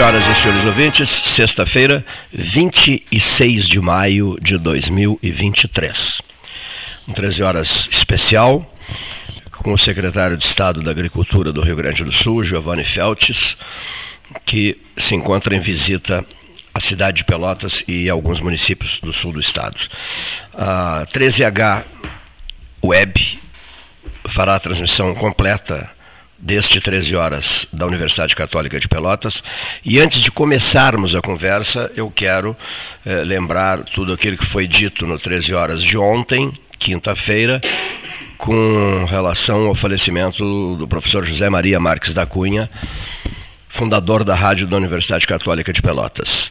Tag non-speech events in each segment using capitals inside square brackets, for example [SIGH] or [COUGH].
senhoras e senhores ouvintes, sexta-feira, 26 de maio de 2023. Um 13 horas especial, com o secretário de Estado da Agricultura do Rio Grande do Sul, Giovanni Feltes, que se encontra em visita à cidade de Pelotas e alguns municípios do sul do estado. A 13H Web fará a transmissão completa deste 13 horas da Universidade Católica de Pelotas. E antes de começarmos a conversa, eu quero eh, lembrar tudo aquilo que foi dito no 13 horas de ontem, quinta-feira, com relação ao falecimento do professor José Maria Marques da Cunha, fundador da rádio da Universidade Católica de Pelotas.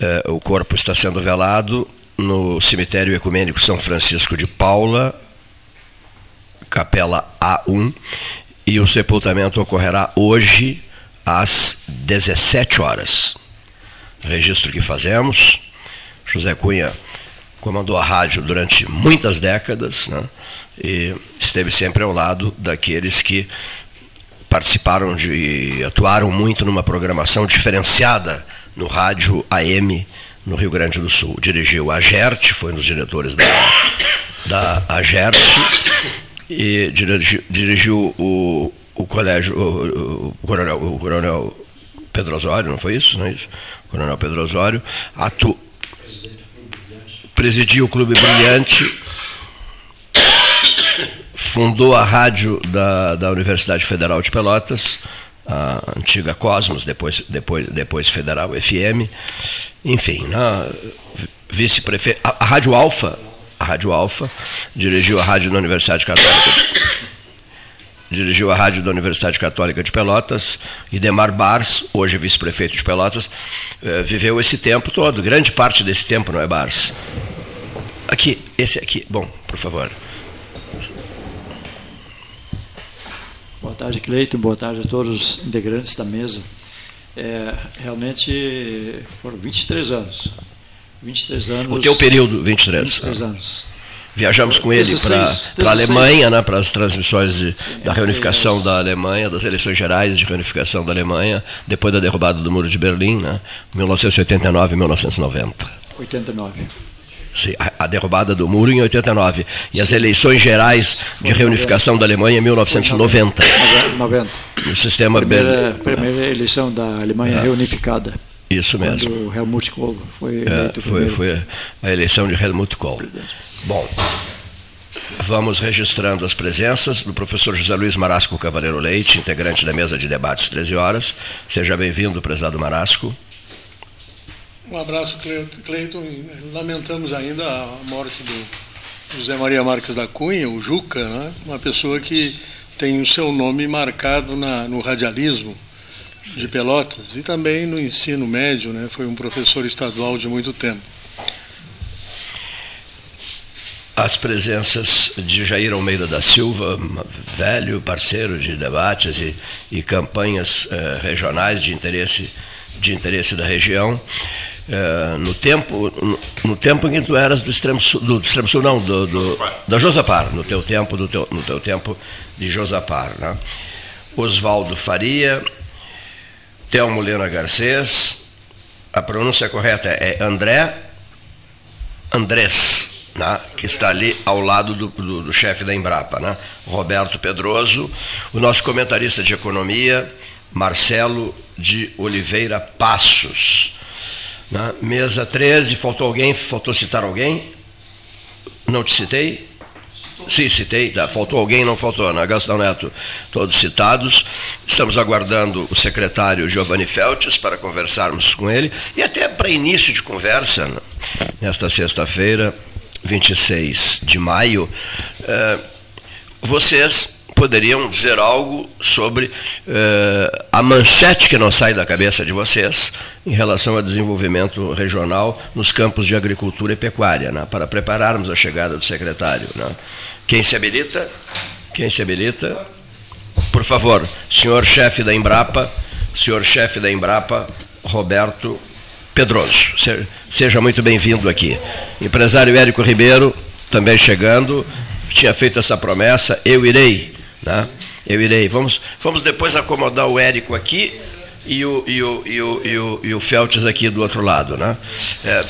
Eh, o corpo está sendo velado no cemitério ecumênico São Francisco de Paula, Capela A1, e o sepultamento ocorrerá hoje às 17 horas. Registro que fazemos. José Cunha comandou a rádio durante muitas décadas né, e esteve sempre ao lado daqueles que participaram de atuaram muito numa programação diferenciada no rádio AM no Rio Grande do Sul. Dirigiu a GERT, foi um dos diretores da, da AGERT e dirigiu, dirigiu o, o colégio, o, o, coronel, o coronel Pedro Osório, não foi isso? Não é isso? O coronel Pedro Osório, atu, presidiu o Clube Brilhante, fundou a rádio da, da Universidade Federal de Pelotas, a antiga Cosmos, depois, depois, depois Federal FM, enfim, vice-prefeito, a, a Rádio Alfa, a Rádio Alfa, dirigiu a rádio da Universidade Católica. Dirigiu a rádio da Universidade Católica de Pelotas, e Demar Bars, hoje vice-prefeito de Pelotas, eh, viveu esse tempo todo, grande parte desse tempo, não é, Bars? Aqui, esse aqui. Bom, por favor. Boa tarde, Cleito. Boa tarde a todos os integrantes da mesa. É, realmente foram 23 anos 23 anos. O teu período, 23. 23 anos. Viajamos com ele para a Alemanha, né, para as transmissões de, Sim, da reunificação da Alemanha, das eleições gerais de reunificação da Alemanha, depois da derrubada do Muro de Berlim, né, 1989 e 1990. 89. Sim, a, a, derrubada do muro em 89 e as eleições gerais de reunificação 90. da Alemanha em 1990. 90. O sistema primeira, primeira eleição da Alemanha é. reunificada. Isso mesmo. Quando Helmut Kohl foi é, eleito. É, foi, foi a eleição de Helmut Kohl. Bom, vamos registrando as presenças do professor José Luiz Marasco Cavaleiro Leite, integrante da mesa de debates 13 horas. Seja bem-vindo, prezado Marasco. Um abraço, Cleiton. Lamentamos ainda a morte do José Maria Marques da Cunha, o Juca, né? uma pessoa que tem o seu nome marcado na, no radialismo de Pelotas e também no ensino médio, né? foi um professor estadual de muito tempo. As presenças de Jair Almeida da Silva, velho parceiro de debates e, e campanhas eh, regionais de interesse, de interesse da região. Eh, no, tempo, no, no, tempo em que tu eras do extremo sul, do, do extremo sul não, do, do, da Josapar, no teu tempo, do teu, no teu tempo de Josapar. Né? Oswaldo Faria, Telmo Lena Garcês, a pronúncia correta é André Andrés, né, que está ali ao lado do, do, do chefe da Embrapa, né, Roberto Pedroso, o nosso comentarista de economia, Marcelo de Oliveira Passos. Né, mesa 13, faltou alguém? Faltou citar alguém? Não te citei? Sim, citei, tá, faltou alguém, não faltou, né? Gastão Neto, todos citados. Estamos aguardando o secretário Giovanni Feltes para conversarmos com ele. E até para início de conversa, nesta sexta-feira, 26 de maio, eh, vocês poderiam dizer algo sobre eh, a manchete que não sai da cabeça de vocês em relação ao desenvolvimento regional nos campos de agricultura e pecuária, né? para prepararmos a chegada do secretário. Né? Quem se habilita? Quem se habilita? Por favor, senhor chefe da Embrapa, senhor chefe da Embrapa, Roberto Pedroso. Seja muito bem-vindo aqui. Empresário Érico Ribeiro, também chegando, tinha feito essa promessa, eu irei, né? Eu irei. Vamos, vamos depois acomodar o Érico aqui. E o, e o, e o, e o, e o Feltes aqui do outro lado. Né? É,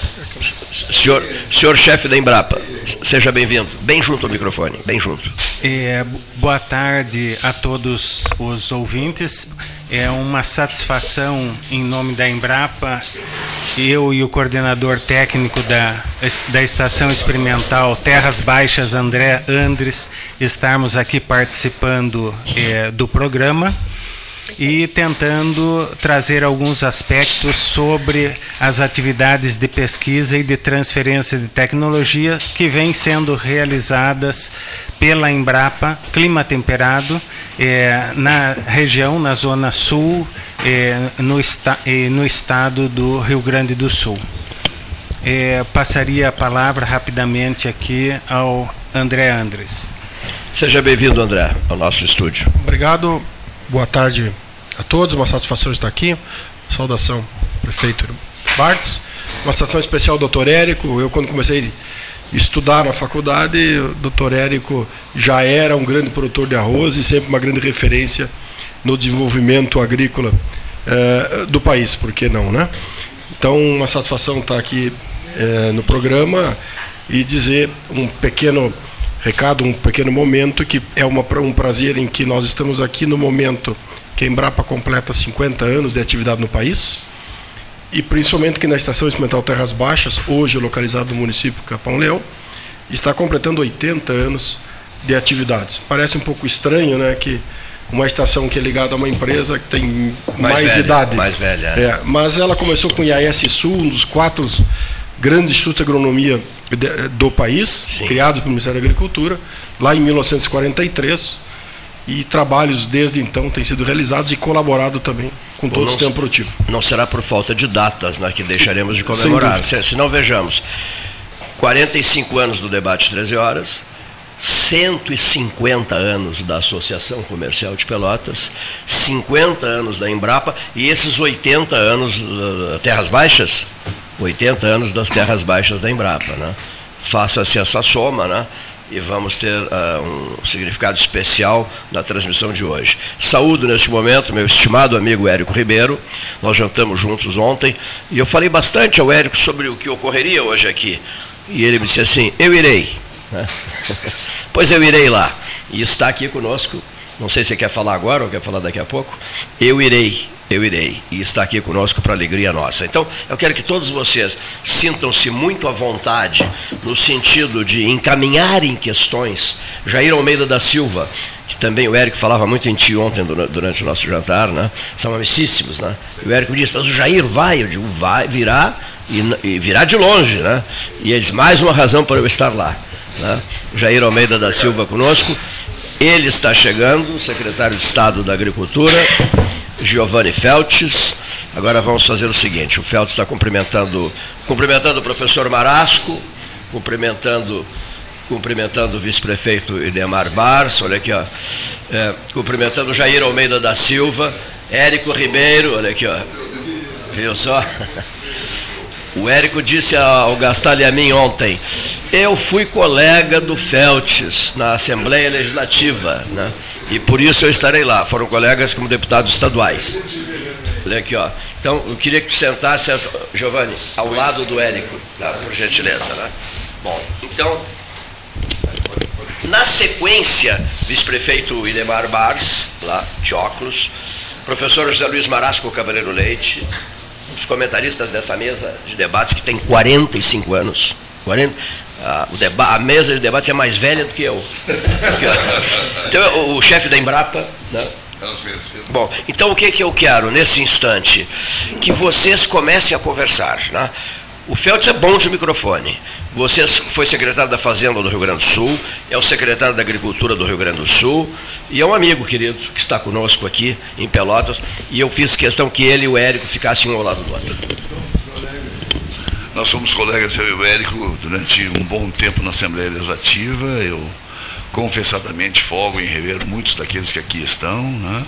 senhor, senhor chefe da Embrapa, seja bem-vindo. Bem junto ao microfone, bem junto. É, boa tarde a todos os ouvintes. É uma satisfação, em nome da Embrapa, eu e o coordenador técnico da, da Estação Experimental Terras Baixas, André Andres, estarmos aqui participando é, do programa e tentando trazer alguns aspectos sobre as atividades de pesquisa e de transferência de tecnologia que vêm sendo realizadas pela Embrapa Clima Temperado é, na região, na zona sul, é, no, esta, é, no estado do Rio Grande do Sul. É, passaria a palavra rapidamente aqui ao André Andres. Seja bem-vindo, André, ao nosso estúdio. Obrigado. Boa tarde a todos, uma satisfação estar aqui. Saudação, prefeito Bartz. Uma satisfação especial doutor Érico. Eu, quando comecei a estudar na faculdade, o doutor Érico já era um grande produtor de arroz e sempre uma grande referência no desenvolvimento agrícola eh, do país, por que não, né? Então, uma satisfação estar aqui eh, no programa e dizer um pequeno recado, um pequeno momento, que é uma, um prazer em que nós estamos aqui no momento que a Embrapa completa 50 anos de atividade no país, e principalmente que na Estação Experimental Terras Baixas, hoje localizada no município Capão Leão, está completando 80 anos de atividades. Parece um pouco estranho, né, que uma estação que é ligada a uma empresa que tem mais, mais velha, idade. Mais velha. É, mas ela começou com o IAS Sul, um dos quatro grandes institutos de agronomia do país, Sim. criado pelo Ministério da Agricultura, lá em 1943. E trabalhos desde então têm sido realizados e colaborado também com todo o sistema produtivo. Não será por falta de datas né, que deixaremos de comemorar. Se, se não vejamos, 45 anos do debate 13 horas, 150 anos da Associação Comercial de Pelotas, 50 anos da Embrapa e esses 80 anos uh, Terras Baixas, 80 anos das terras baixas da Embrapa. Né? Faça-se essa soma, né? E vamos ter uh, um significado especial na transmissão de hoje. Saúdo neste momento meu estimado amigo Érico Ribeiro, nós jantamos juntos ontem e eu falei bastante ao Érico sobre o que ocorreria hoje aqui. E ele me disse assim: Eu irei. [LAUGHS] Pois eu irei lá. E está aqui conosco. Não sei se quer falar agora ou quer falar daqui a pouco. Eu irei eu irei. E está aqui conosco para alegria nossa. Então, eu quero que todos vocês sintam-se muito à vontade no sentido de encaminharem questões. Jair Almeida da Silva, que também o Érico falava muito em ti ontem durante o nosso jantar, né? São amicíssimos, né? E o Érico disse, mas o Jair vai, eu digo, vai, virá, e, e virá de longe, né? E eles, mais uma razão para eu estar lá. Né? Jair Almeida da Silva conosco. Ele está chegando, secretário de Estado da Agricultura, Giovanni Feltes. Agora vamos fazer o seguinte: o Feltes está cumprimentando, cumprimentando o professor Marasco, cumprimentando, cumprimentando o vice-prefeito Idemar Bars, olha aqui, ó, é, cumprimentando Jair Almeida da Silva, Érico Ribeiro, olha aqui, ó, viu só? [LAUGHS] O Érico disse ao Gastal e a mim ontem, eu fui colega do Feltes na Assembleia Legislativa, né? e por isso eu estarei lá. Foram colegas como deputados estaduais. Olha aqui, ó. Então, eu queria que tu sentasse, Giovanni, ao lado do Érico, tá? por gentileza. Né? Bom, então, na sequência, vice-prefeito Idemar Bars, lá de óculos, professor José Luiz Marasco Cavaleiro Leite, os comentaristas dessa mesa de debates que tem 45 anos. 40, a, o deba, a mesa de debates é mais velha do que eu. Então, o, o chefe da Embrapa. Né? Bom, então o que, que eu quero nesse instante? Que vocês comecem a conversar. Né? O Feltz é bom de microfone. Você foi secretário da Fazenda do Rio Grande do Sul, é o secretário da Agricultura do Rio Grande do Sul e é um amigo querido que está conosco aqui em Pelotas. E eu fiz questão que ele e o Érico ficassem um ao lado do outro. Nós somos colegas, eu e o Érico, durante um bom tempo na Assembleia Legislativa. Eu confessadamente folgo em rever muitos daqueles que aqui estão. Né?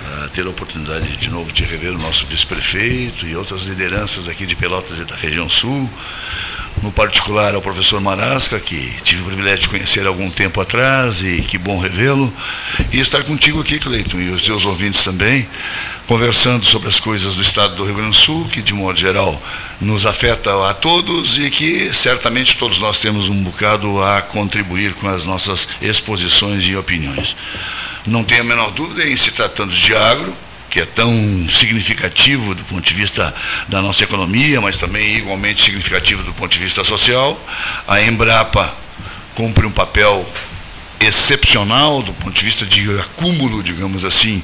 Uh, ter a oportunidade de novo de rever o nosso vice-prefeito e outras lideranças aqui de Pelotas e da região sul. no particular ao professor Marasca, que tive o privilégio de conhecer há algum tempo atrás e que bom revê-lo, e estar contigo aqui, Cleiton, e os teus ouvintes também, conversando sobre as coisas do estado do Rio Grande do Sul, que de modo geral nos afeta a todos e que certamente todos nós temos um bocado a contribuir com as nossas exposições e opiniões. Não tenho a menor dúvida em se tratando de agro, que é tão significativo do ponto de vista da nossa economia, mas também igualmente significativo do ponto de vista social. A Embrapa cumpre um papel excepcional do ponto de vista de acúmulo, digamos assim,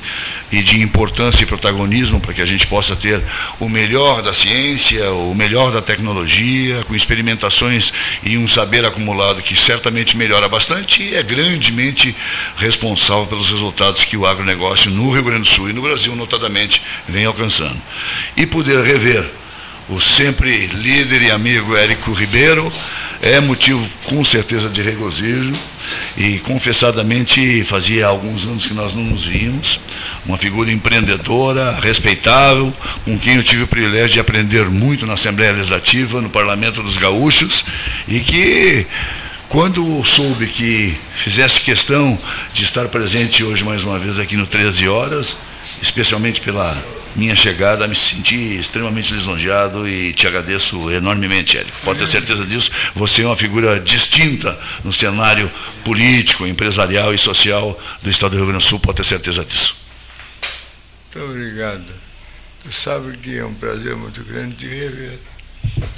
e de importância e protagonismo para que a gente possa ter o melhor da ciência, o melhor da tecnologia, com experimentações e um saber acumulado que certamente melhora bastante e é grandemente responsável pelos resultados que o agronegócio no Rio Grande do Sul e no Brasil, notadamente, vem alcançando. E poder rever o sempre líder e amigo Érico Ribeiro, é motivo com certeza de regozijo. E confessadamente fazia alguns anos que nós não nos víamos, uma figura empreendedora, respeitável, com quem eu tive o privilégio de aprender muito na Assembleia Legislativa, no Parlamento dos Gaúchos e que quando soube que fizesse questão de estar presente hoje mais uma vez aqui no 13 horas, especialmente pela minha chegada, me senti extremamente lisonjeado e te agradeço enormemente, Érico. Pode ter certeza disso. Você é uma figura distinta no cenário político, empresarial e social do Estado do Rio Grande do Sul, pode ter certeza disso. Muito obrigado. Tu sabe que é um prazer muito grande te rever,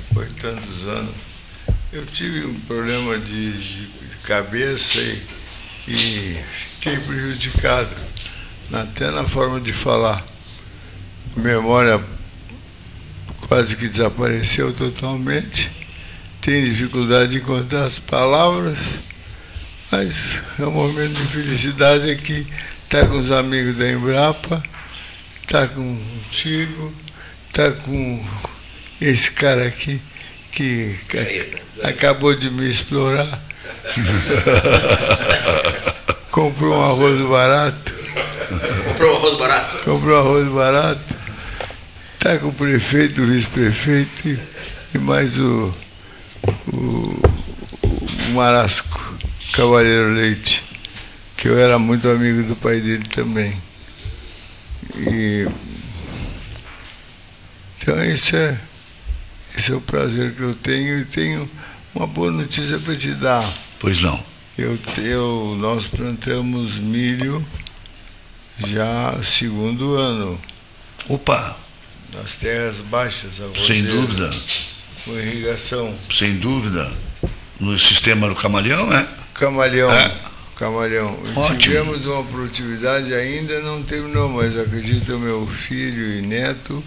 depois de tantos anos. Eu tive um problema de, de cabeça e, e fiquei prejudicado, até na forma de falar memória quase que desapareceu totalmente. Tem dificuldade de encontrar as palavras, mas é um momento de felicidade aqui. Está com os amigos da Embrapa, está contigo, está com esse cara aqui que acabou de me explorar. [LAUGHS] Comprou um arroz barato. Comprou um arroz barato? Comprou um arroz barato Está com o prefeito, o vice-prefeito e, e, mais o, o, o Marasco, Cavaleiro Leite, que eu era muito amigo do pai dele também. E, então isso é, esse é o prazer que eu tenho e tenho uma boa notícia para te dar. Pois não. Eu, eu, nós plantamos milho já segundo ano. Opa! Nas terras baixas. Sem dúvida. Com irrigação. Sem dúvida. No sistema do camaleão, né? Camaleão. É. Camaleão. Ótimo. Tivemos uma produtividade, ainda não terminou, mas acredito meu filho e neto,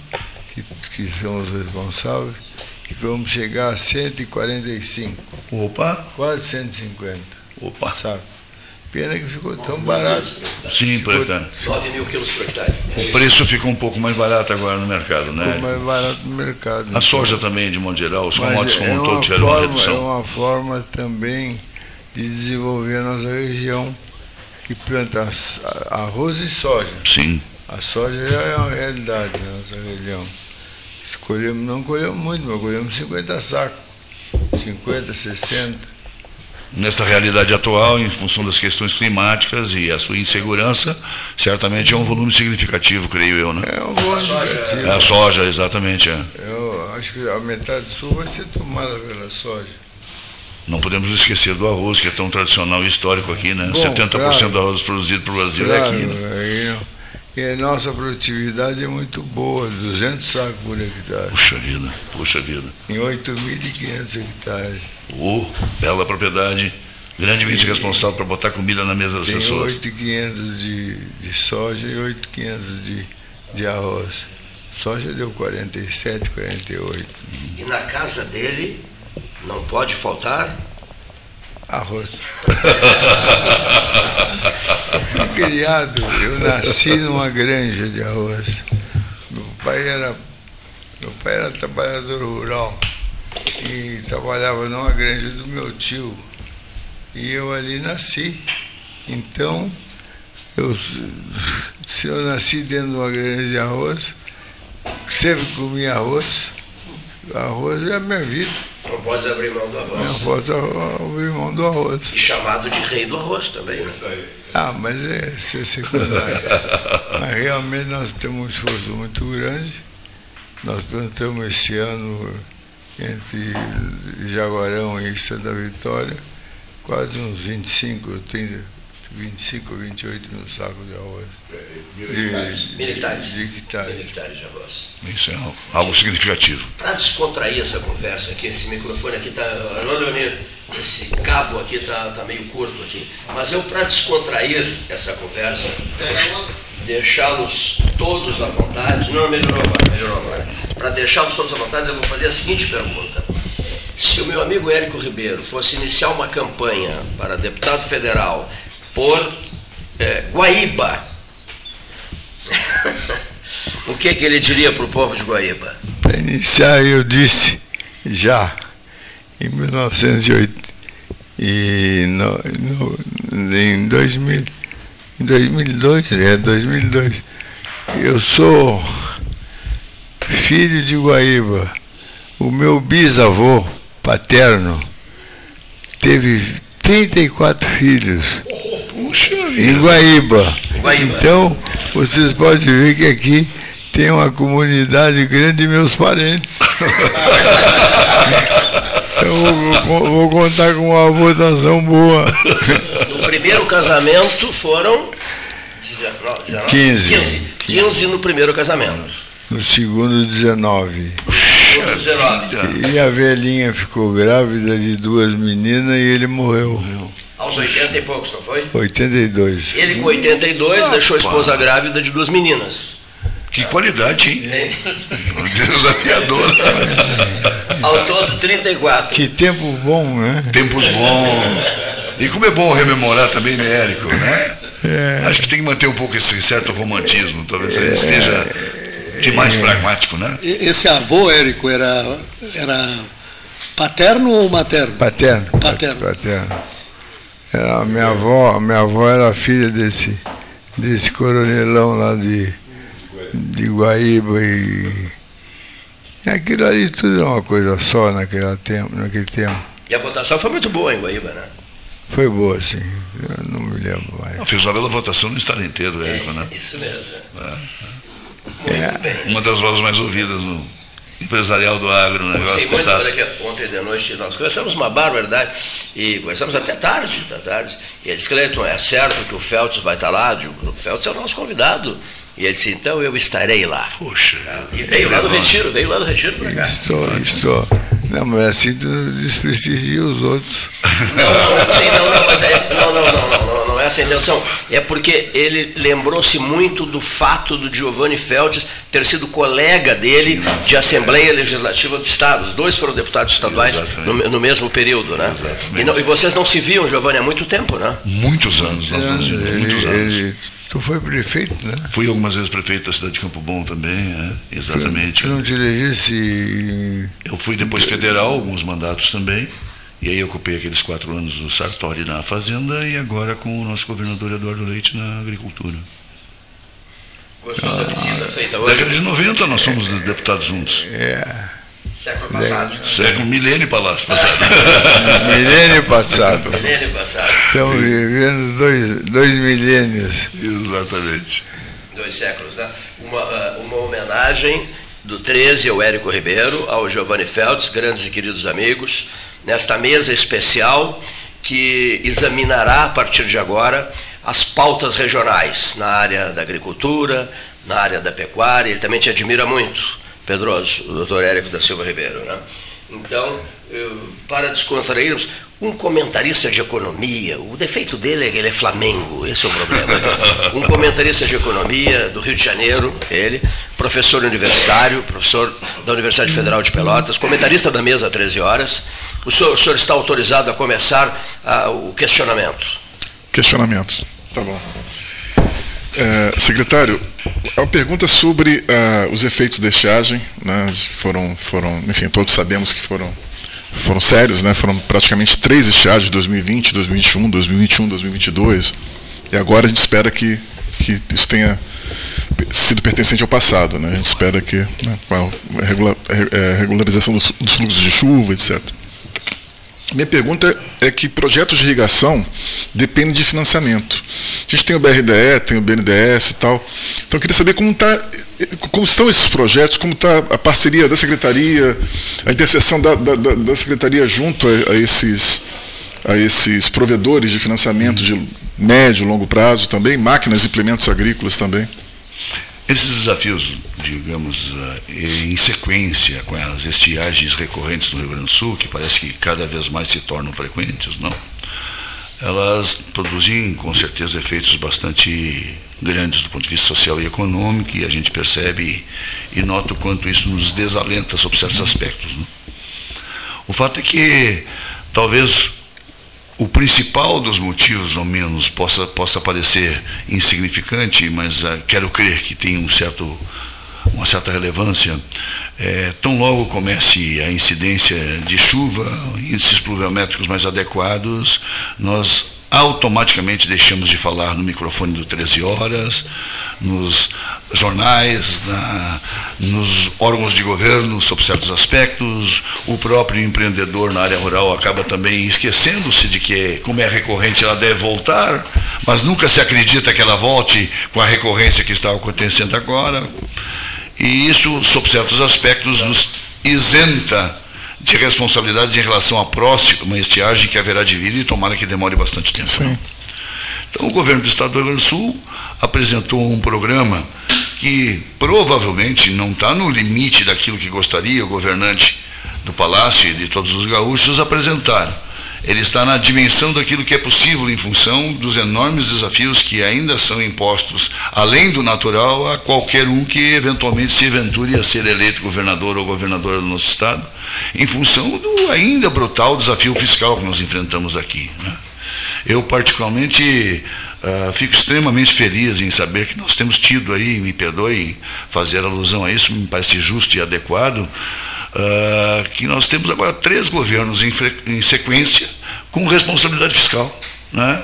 que, que são os responsáveis, que vamos chegar a 145. Opa! Quase 150. Opa! Sabe? Pena que ficou tão barato. Sim, por hectare. 9 mil quilos por hectare. O preço ficou um pouco mais barato agora no mercado, né? Ficou mais barato no mercado. A soja também, de modo geral, os commodities como um todo tiveram uma redução. É uma forma também de desenvolver a nossa região, que planta arroz e soja. Sim. A soja já é uma realidade na nossa região. Escolhemos, não colhemos muito, mas colhemos 50 sacos. 50, 60 nesta realidade atual, em função das questões climáticas e a sua insegurança, certamente é um volume significativo, creio eu, né? É um volume significativo. É a soja, exatamente. É. Eu acho que a metade sul vai ser tomada pela soja. Não podemos esquecer do arroz, que é tão tradicional e histórico aqui, né? Bom, 70% claro, do arroz produzido para o Brasil claro, é aqui. Né? E a nossa produtividade é muito boa, 200 sacos por hectare. Puxa vida, puxa vida. Em 8.500 hectares. Oh, bela propriedade, grandemente e, responsável para botar comida na mesa das tem pessoas. 8.500 de, de soja e 8.500 de, de arroz. Soja deu 47, 48. E na casa dele não pode faltar arroz. eu fui criado, eu nasci numa granja de arroz. Meu pai era, meu pai era trabalhador rural e trabalhava numa granja do meu tio. E eu ali nasci. Então, eu, [LAUGHS] se eu nasci dentro de uma granja de arroz, sempre comia arroz. Arroz é a minha vida. Não pode abrir mão do arroz. Não posso abrir mão do arroz. E chamado de rei do arroz também, né? Ah, mas é, isso é secundário. [LAUGHS] mas realmente nós temos um esforço muito grande. Nós plantamos esse ano entre Jaguarão e Santa Vitória quase uns 25, 30, 25 ou 28 mil sacos de arroz. Mil De, hectares. Mil hectares. de Mil hectares. hectares de arroz. Isso é algo significativo. Para descontrair essa conversa aqui, esse microfone aqui está. Esse cabo aqui está tá meio curto aqui. Mas eu, para descontrair essa conversa, deixá-los todos à vontade. Não, melhorou agora, melhorou agora. Para deixá-los todos à vontade, eu vou fazer a seguinte pergunta. Se o meu amigo Érico Ribeiro fosse iniciar uma campanha para deputado federal por eh, Guaíba, [LAUGHS] o que, que ele diria para o povo de Guaíba? Para iniciar, eu disse já, em 1908, e no, no, em, 2000, em 2002, é 2002, eu sou filho de Guaíba. O meu bisavô paterno teve 34 filhos Puxa em vida. Guaíba. Guaíba. Então, vocês podem ver que aqui tem uma comunidade grande de meus parentes. [LAUGHS] Então, eu vou, vou contar com uma votação boa. No primeiro casamento foram 19, 19? 15. 15. 15 no primeiro casamento. No segundo, 19. No 19. E a velhinha ficou grávida de duas meninas e ele morreu. Aos 80 e poucos, não foi? 82. Ele com 82 deixou a esposa grávida de duas meninas. Que qualidade, hein? Hein? Desafiador. Ao todo 34. Que tempo bom, né? Tempos bons. E como é bom rememorar também, né, Érico? Né? Acho que tem que manter um pouco esse certo romantismo. Talvez ele esteja demais pragmático, né? Esse avô, Érico, era, era paterno ou materno? Paterno. Paterno. Paterno. Era a minha avó, a minha avó era filha desse, desse coronelão lá de, de Guaíba e, e aquilo ali tudo era uma coisa só naquele tempo, naquele tempo. E a votação foi muito boa em Guaíba, né? Foi boa, assim. Eu não me lembro mais. Não, fez uma bela votação no estado inteiro, Érico, né? Isso mesmo. É. Muito bem. Uma das vozes mais ouvidas no empresarial do agro, Sim, negócio do muito, estado. olha aqui, ontem de noite nós conversamos uma barbaridade e conversamos até tarde, da tarde. E ele disse, Cleiton, é certo que o Feltz vai estar lá? Digo, o Feltz é o nosso convidado. E ele disse, então eu estarei lá. Poxa. E veio lá do Retiro, veio lá do Retiro para cá. Estou, estou. Não, mas assim tu desprestigia os outros. Não, não, sim, não, não, mas é, não, não, não, não, não, não é essa a intenção. É porque ele lembrou-se muito do fato do Giovanni Feltes ter sido colega dele de Assembleia Legislativa do Estado. Os dois foram deputados estaduais no, no mesmo período, né? Exatamente. E, não- e vocês não se viam, Giovanni, há muito tempo, né? Muitos anos, nós vimos, muitos anos. ele- tu foi prefeito, né? Fui algumas vezes prefeito da cidade de Campo Bom também, é, exatamente. Tu não te elegesse Eu fui depois federal, alguns mandatos também, e aí ocupei aqueles quatro anos do Sartori na Fazenda e agora com o nosso governador Eduardo Leite na Agricultura. Gostou da pesquisa feita Década hoje? de 90 nós somos deputados juntos. Século passado. Século milênio palácio passado. [LAUGHS] milênio passado. Milênio passado. Estamos vivendo dois, dois milênios. Exatamente. Dois séculos, né? Uma, ah, uma homenagem do 13 ao Érico Ribeiro, ao Giovanni Feltz, grandes e queridos amigos, nesta mesa especial que examinará a partir de agora as pautas regionais na área da agricultura, na área da pecuária. Ele também te admira muito, Pedroso, o doutor Érico da Silva Ribeiro. Né? Então, para descontrairmos, um comentarista de economia, o defeito dele é que ele é Flamengo, esse é o problema. Um comentarista de economia do Rio de Janeiro, ele, professor universitário, professor da Universidade Federal de Pelotas, comentarista da mesa há 13 horas. O senhor, o senhor está autorizado a começar ah, o questionamento. Questionamentos. Tá bom. É, secretário, é uma pergunta sobre ah, os efeitos da estiagem, né? Foram, foram, enfim, todos sabemos que foram, foram sérios, né? Foram praticamente três estiagens, 2020, 2021, 2021, 2022, e agora a gente espera que, que isso tenha sido pertencente ao passado. Né? A gente espera que, né, com a regula, regularização dos, dos fluxos de chuva, etc. Minha pergunta é que projetos de irrigação dependem de financiamento. A gente tem o BRDE, tem o BNDES e tal. Então eu queria saber como, tá, como estão esses projetos, como está a parceria da Secretaria, a interseção da, da, da Secretaria junto a, a, esses, a esses provedores de financiamento de médio e longo prazo também, máquinas e implementos agrícolas também. Esses desafios, digamos, eh, em sequência com as estiagens recorrentes no Rio Grande do Sul, que parece que cada vez mais se tornam frequentes, não? Elas produzem, com certeza, efeitos bastante grandes do ponto de vista social e econômico, e a gente percebe e nota o quanto isso nos desalenta sobre certos aspectos. Não? O fato é que talvez o principal dos motivos, ao menos, possa, possa parecer insignificante, mas uh, quero crer que tem um certo, uma certa relevância. É, tão logo comece a incidência de chuva, índices pluviométricos mais adequados, nós automaticamente deixamos de falar no microfone do 13 horas, nos jornais, na, nos órgãos de governo sobre certos aspectos. O próprio empreendedor na área rural acaba também esquecendo-se de que, como é recorrente, ela deve voltar, mas nunca se acredita que ela volte com a recorrência que está acontecendo agora. E isso, sob certos aspectos, nos isenta de responsabilidades em relação à próxima estiagem que haverá de vir e tomara que demore bastante tempo. Então, o governo do Estado do Rio Grande do Sul apresentou um programa que provavelmente não está no limite daquilo que gostaria o governante do Palácio e de todos os gaúchos apresentar ele está na dimensão daquilo que é possível em função dos enormes desafios que ainda são impostos, além do natural, a qualquer um que eventualmente se aventure a ser eleito governador ou governadora do nosso Estado, em função do ainda brutal desafio fiscal que nós enfrentamos aqui. Né? Eu, particularmente, uh, fico extremamente feliz em saber que nós temos tido aí, me perdoe fazer alusão a isso, me parece justo e adequado, uh, que nós temos agora três governos em, em sequência com responsabilidade fiscal. Né?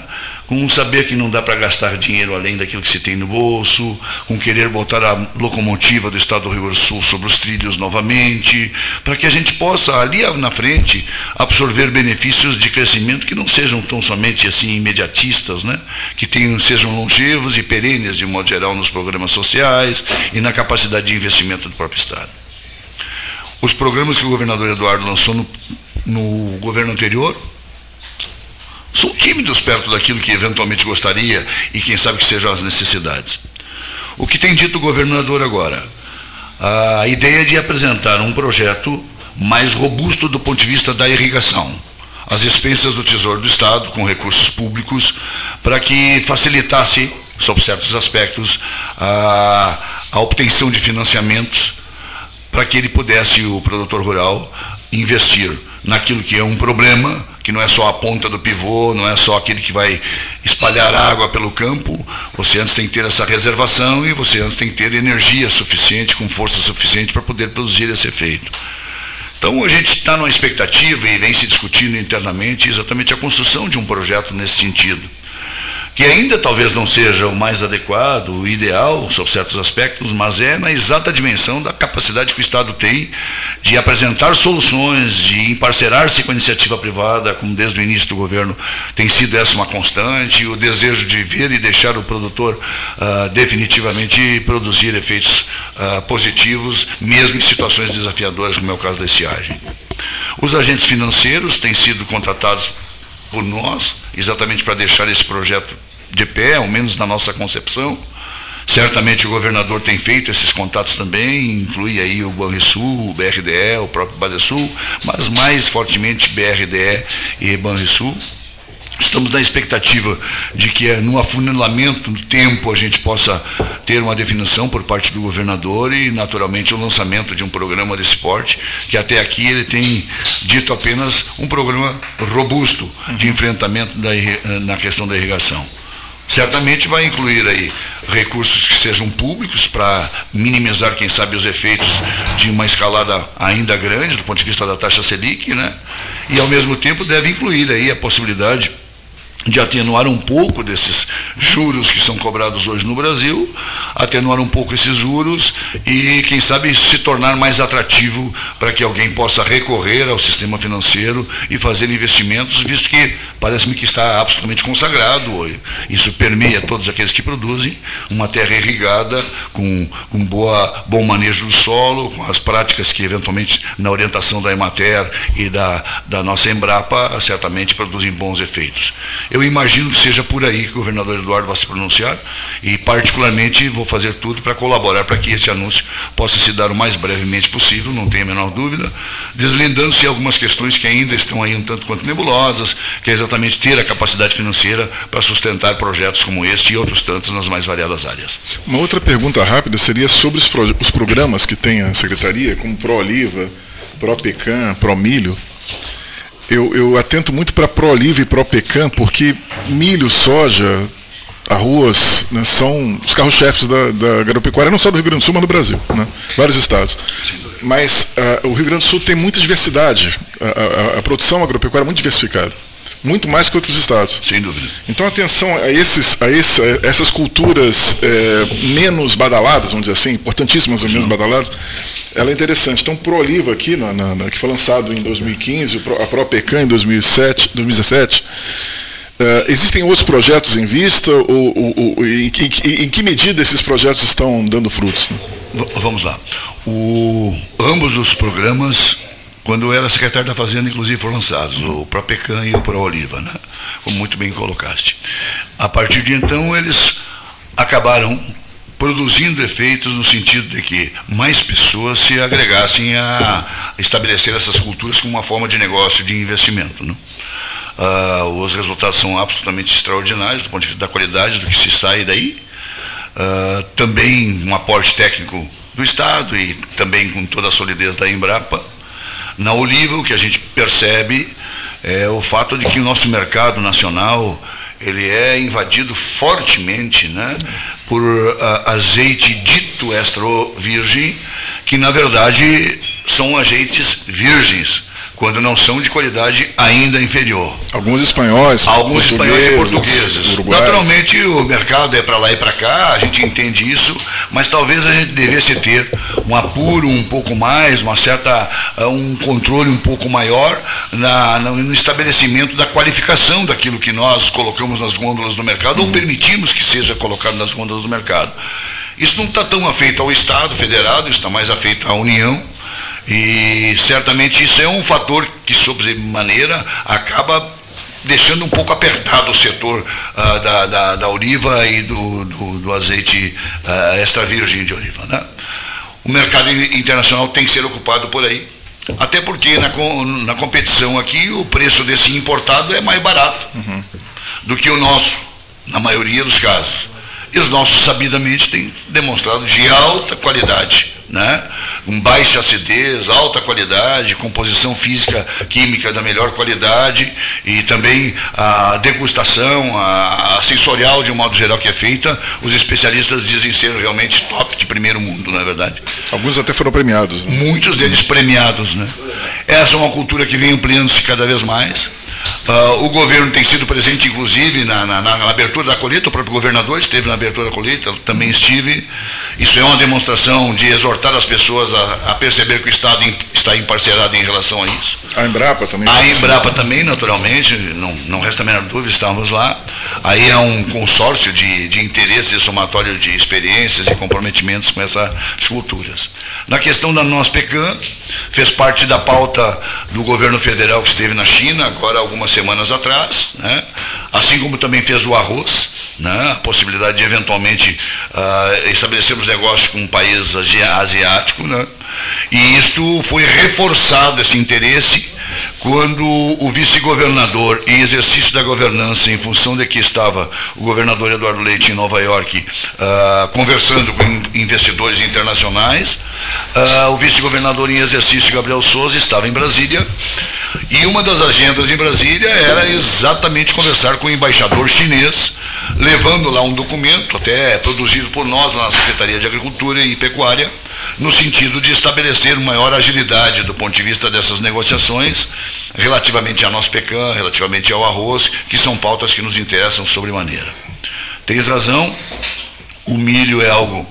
com saber que não dá para gastar dinheiro além daquilo que se tem no bolso, com querer botar a locomotiva do Estado do Rio Grande do Sul sobre os trilhos novamente, para que a gente possa ali na frente absorver benefícios de crescimento que não sejam tão somente assim imediatistas, né? que tenham, sejam longevos e perenes de modo geral nos programas sociais e na capacidade de investimento do próprio Estado. Os programas que o governador Eduardo lançou no, no governo anterior são tímidos perto daquilo que eventualmente gostaria e quem sabe que sejam as necessidades. O que tem dito o governador agora? A ideia de apresentar um projeto mais robusto do ponto de vista da irrigação, as expensas do Tesouro do Estado com recursos públicos, para que facilitasse, sob certos aspectos, a, a obtenção de financiamentos para que ele pudesse, o produtor rural, investir naquilo que é um problema, que não é só a ponta do pivô, não é só aquele que vai espalhar água pelo campo. Você antes tem que ter essa reservação e você antes tem que ter energia suficiente, com força suficiente para poder produzir esse efeito. Então a gente está numa expectativa e vem se discutindo internamente exatamente a construção de um projeto nesse sentido que ainda talvez não seja o mais adequado, o ideal, sob certos aspectos, mas é na exata dimensão da capacidade que o Estado tem de apresentar soluções, de emparcerar-se com a iniciativa privada, como desde o início do governo tem sido essa uma constante, o desejo de ver e deixar o produtor uh, definitivamente produzir efeitos uh, positivos, mesmo em situações desafiadoras, como é o caso da estiagem. Os agentes financeiros têm sido contratados por nós, exatamente para deixar esse projeto de pé, ao menos na nossa concepção. Certamente o governador tem feito esses contatos também, inclui aí o Banrisul, o BRDE, o próprio Badesul, mas mais fortemente BRDE e Banrisul. Estamos na expectativa de que é no afunilamento do tempo a gente possa ter uma definição por parte do governador e, naturalmente, o lançamento de um programa desse porte, que até aqui ele tem dito apenas um programa robusto de enfrentamento da, na questão da irrigação. Certamente vai incluir aí recursos que sejam públicos para minimizar, quem sabe, os efeitos de uma escalada ainda grande do ponto de vista da taxa Selic, né? E ao mesmo tempo deve incluir aí a possibilidade de atenuar um pouco desses juros que são cobrados hoje no Brasil, atenuar um pouco esses juros e, quem sabe, se tornar mais atrativo para que alguém possa recorrer ao sistema financeiro e fazer investimentos, visto que parece-me que está absolutamente consagrado, isso permeia todos aqueles que produzem, uma terra irrigada, com, com boa, bom manejo do solo, com as práticas que, eventualmente, na orientação da Emater e da, da nossa Embrapa, certamente produzem bons efeitos. Eu imagino que seja por aí que o governador Eduardo vai se pronunciar e, particularmente, vou fazer tudo para colaborar para que esse anúncio possa se dar o mais brevemente possível, não tenho a menor dúvida, deslindando-se algumas questões que ainda estão aí um tanto quanto nebulosas, que é exatamente ter a capacidade financeira para sustentar projetos como este e outros tantos nas mais variadas áreas. Uma outra pergunta rápida seria sobre os, pro, os programas que tem a Secretaria, como Pro-Oliva, Pro-Pecan, Pro-Milho eu, eu atento muito para Pro-Oliva e Pro-Pecan, porque milho, soja, arroz né, são os carros-chefes da, da agropecuária, não só do Rio Grande do Sul, mas do Brasil, né, vários estados. Mas uh, o Rio Grande do Sul tem muita diversidade, a, a, a produção agropecuária é muito diversificada muito mais que outros estados. Sem dúvida. Então, atenção a, esses, a, esse, a essas culturas é, menos badaladas, vamos dizer assim, importantíssimas, menos badaladas, ela é interessante. Então, Pro Oliva aqui, na, na, na, que foi lançado em 2015, a Pro Pecan em 2007, 2017, Uh, existem outros projetos em vista ou, ou, ou em, em, em, que medida esses projetos estão dando frutos? Né? Vamos lá. O, ambos os programas quando eu era secretário da Fazenda, inclusive, foram lançados o ProPecan e o ProOliva, né? como muito bem colocaste. A partir de então, eles acabaram produzindo efeitos no sentido de que mais pessoas se agregassem a estabelecer essas culturas como uma forma de negócio, de investimento. Né? Uh, os resultados são absolutamente extraordinários do ponto de vista da qualidade do que se sai daí. Uh, também um aporte técnico do Estado e também com toda a solidez da Embrapa. Na Oliva, o que a gente percebe é o fato de que o nosso mercado nacional ele é invadido fortemente né, por uh, azeite dito extra virgem, que na verdade são azeites virgens quando não são de qualidade ainda inferior. Alguns espanhóis, alguns espanhóis e portugueses. Naturalmente o mercado é para lá e para cá, a gente entende isso, mas talvez a gente devesse ter um apuro um pouco mais, uma certa uh, um controle um pouco maior na, no estabelecimento da qualificação daquilo que nós colocamos nas gôndolas do mercado uhum. ou permitimos que seja colocado nas gôndolas do mercado. Isso não está tão afeito ao Estado federado, isso está mais afeito à União e certamente isso é um fator que, sob maneira, acaba deixando um pouco apertado o setor uh, da, da, da, oliva e do, do, do azeite uh, extra virgem de oliva. Né? O mercado internacional tem que ser ocupado por aí. Até porque na, na competição aqui o preço desse importado é mais barato uhum. do que o nosso, na maioria dos casos. E os nossos, sabidamente, têm demonstrado de alta qualidade né? com baixa acidez, alta qualidade, composição física química da melhor qualidade e também a degustação, a, a sensorial de um modo geral que é feita, os especialistas dizem ser realmente top de primeiro mundo, não é verdade? Alguns até foram premiados. Né? Muitos deles premiados. Né? Essa é uma cultura que vem ampliando-se cada vez mais. Uh, o governo tem sido presente, inclusive, na, na, na, abertura da colheita, o próprio governador esteve na abertura da colheita, também estive. Isso é uma demonstração de exortar as pessoas a, a perceber que o Estado em, está emparcerado em relação a isso. A Embrapa também. A Embrapa também, naturalmente, não, não resta a menor dúvida, estamos lá. Aí é um consórcio de, de interesses, somatório de experiências e comprometimentos com essas culturas. Na questão da nossa PECAM, fez parte da pauta do governo federal que esteve na China, agora algumas semanas atrás, né? assim como também fez o arroz, né? a possibilidade de eventualmente uh, estabelecermos negócios com um país asiático. Né? E isto foi reforçado, esse interesse, quando o vice-governador, em exercício da governança, em função de que estava o governador Eduardo Leite em Nova York, uh, conversando com investidores internacionais, uh, o vice-governador em exercício, Gabriel Souza, estava em Brasília, E uma das agendas em Brasília era exatamente conversar com o embaixador chinês, levando lá um documento, até produzido por nós na Secretaria de Agricultura e Pecuária, no sentido de estabelecer maior agilidade do ponto de vista dessas negociações, relativamente a nosso pecan, relativamente ao arroz, que são pautas que nos interessam sobremaneira. Tens razão, o milho é algo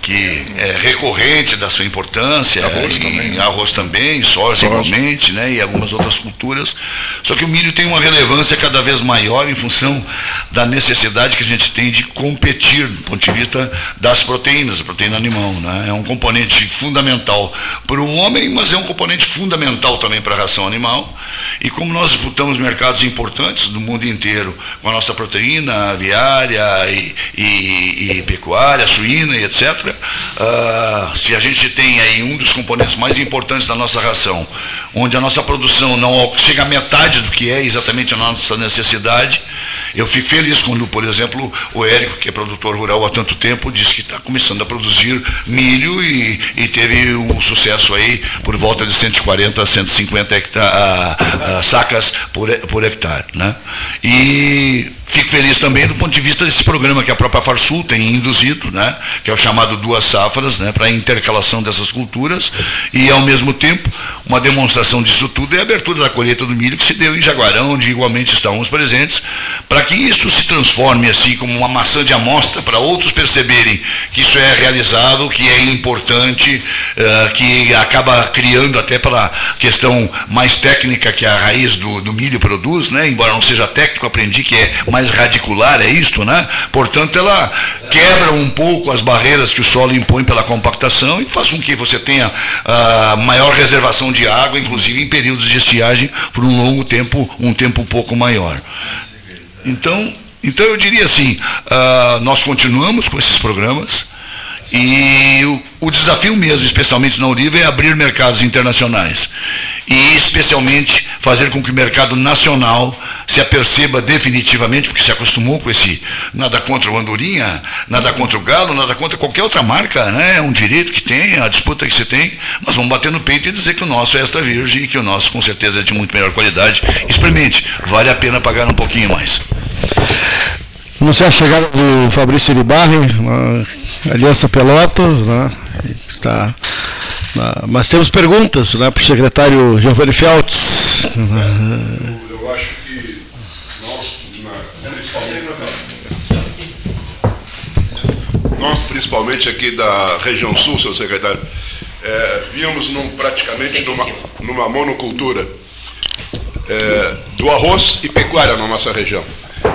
que é recorrente da sua importância, arroz também, né? arroz também, soja, Soja. igualmente, né, e algumas outras culturas. Só que o milho tem uma relevância cada vez maior em função da necessidade que a gente tem de competir do ponto de vista das proteínas, a proteína animal. Né? É um componente fundamental para o homem, mas é um componente fundamental também para a ração animal. E como nós disputamos mercados importantes do mundo inteiro com a nossa proteína aviária e, e- e pecuária, suína e etc., ah, se a gente tem aí um dos componentes mais importantes da nossa ração, onde a nossa produção não chega à metade do que é exatamente a nossa necessidade, eu fico feliz quando, por exemplo, o Érico, que é produtor rural há tanto tempo, disse que está começando a produzir milho e, e teve um sucesso aí por volta de 140 a 150 hecta- ah, ah, sacas por, por hectare. Né? E fico feliz também do ponto de vista desse programa que a própria Farsul tem induzido, né? que é o chamado Duas Safras, né? para a intercalação dessas culturas, e ao mesmo tempo, uma demonstração disso tudo é a abertura da colheita do milho que se deu em Jaguarão, onde igualmente estávamos presentes, para que isso se transforme assim como uma maçã de amostra para outros perceberem que isso é realizável, que é importante, eh, que acaba criando até pela questão mais técnica que a raiz do, do milho produz, né? embora não seja técnico, aprendi que é mais radicular, é isto, né? portanto ela quebra um pouco as barreiras que o solo impõe pela compactação e faz com que você tenha ah, maior reservação de água, inclusive em períodos de estiagem, por um longo tempo, um tempo um pouco maior. Então, então eu diria assim, ah, nós continuamos com esses programas e o, o desafio mesmo, especialmente na Oliva, é abrir mercados internacionais e especialmente fazer com que o mercado nacional se aperceba definitivamente, porque se acostumou com esse nada contra o Andorinha, nada contra o Galo, nada contra qualquer outra marca, né? é um direito que tem, a disputa que se tem, nós vamos bater no peito e dizer que o nosso é extra virgem e que o nosso com certeza é de muito melhor qualidade. Experimente, vale a pena pagar um pouquinho mais. Anunciar a chegada do Fabrício Iribarri, Aliança Pelotas, né? Está, mas temos perguntas né, para o secretário Giovanni Feltz. Eu acho que nós, na- principalmente, nós, principalmente aqui da região sul, seu secretário, é, vínhamos num, praticamente numa, numa monocultura é, do arroz e pecuária na nossa região.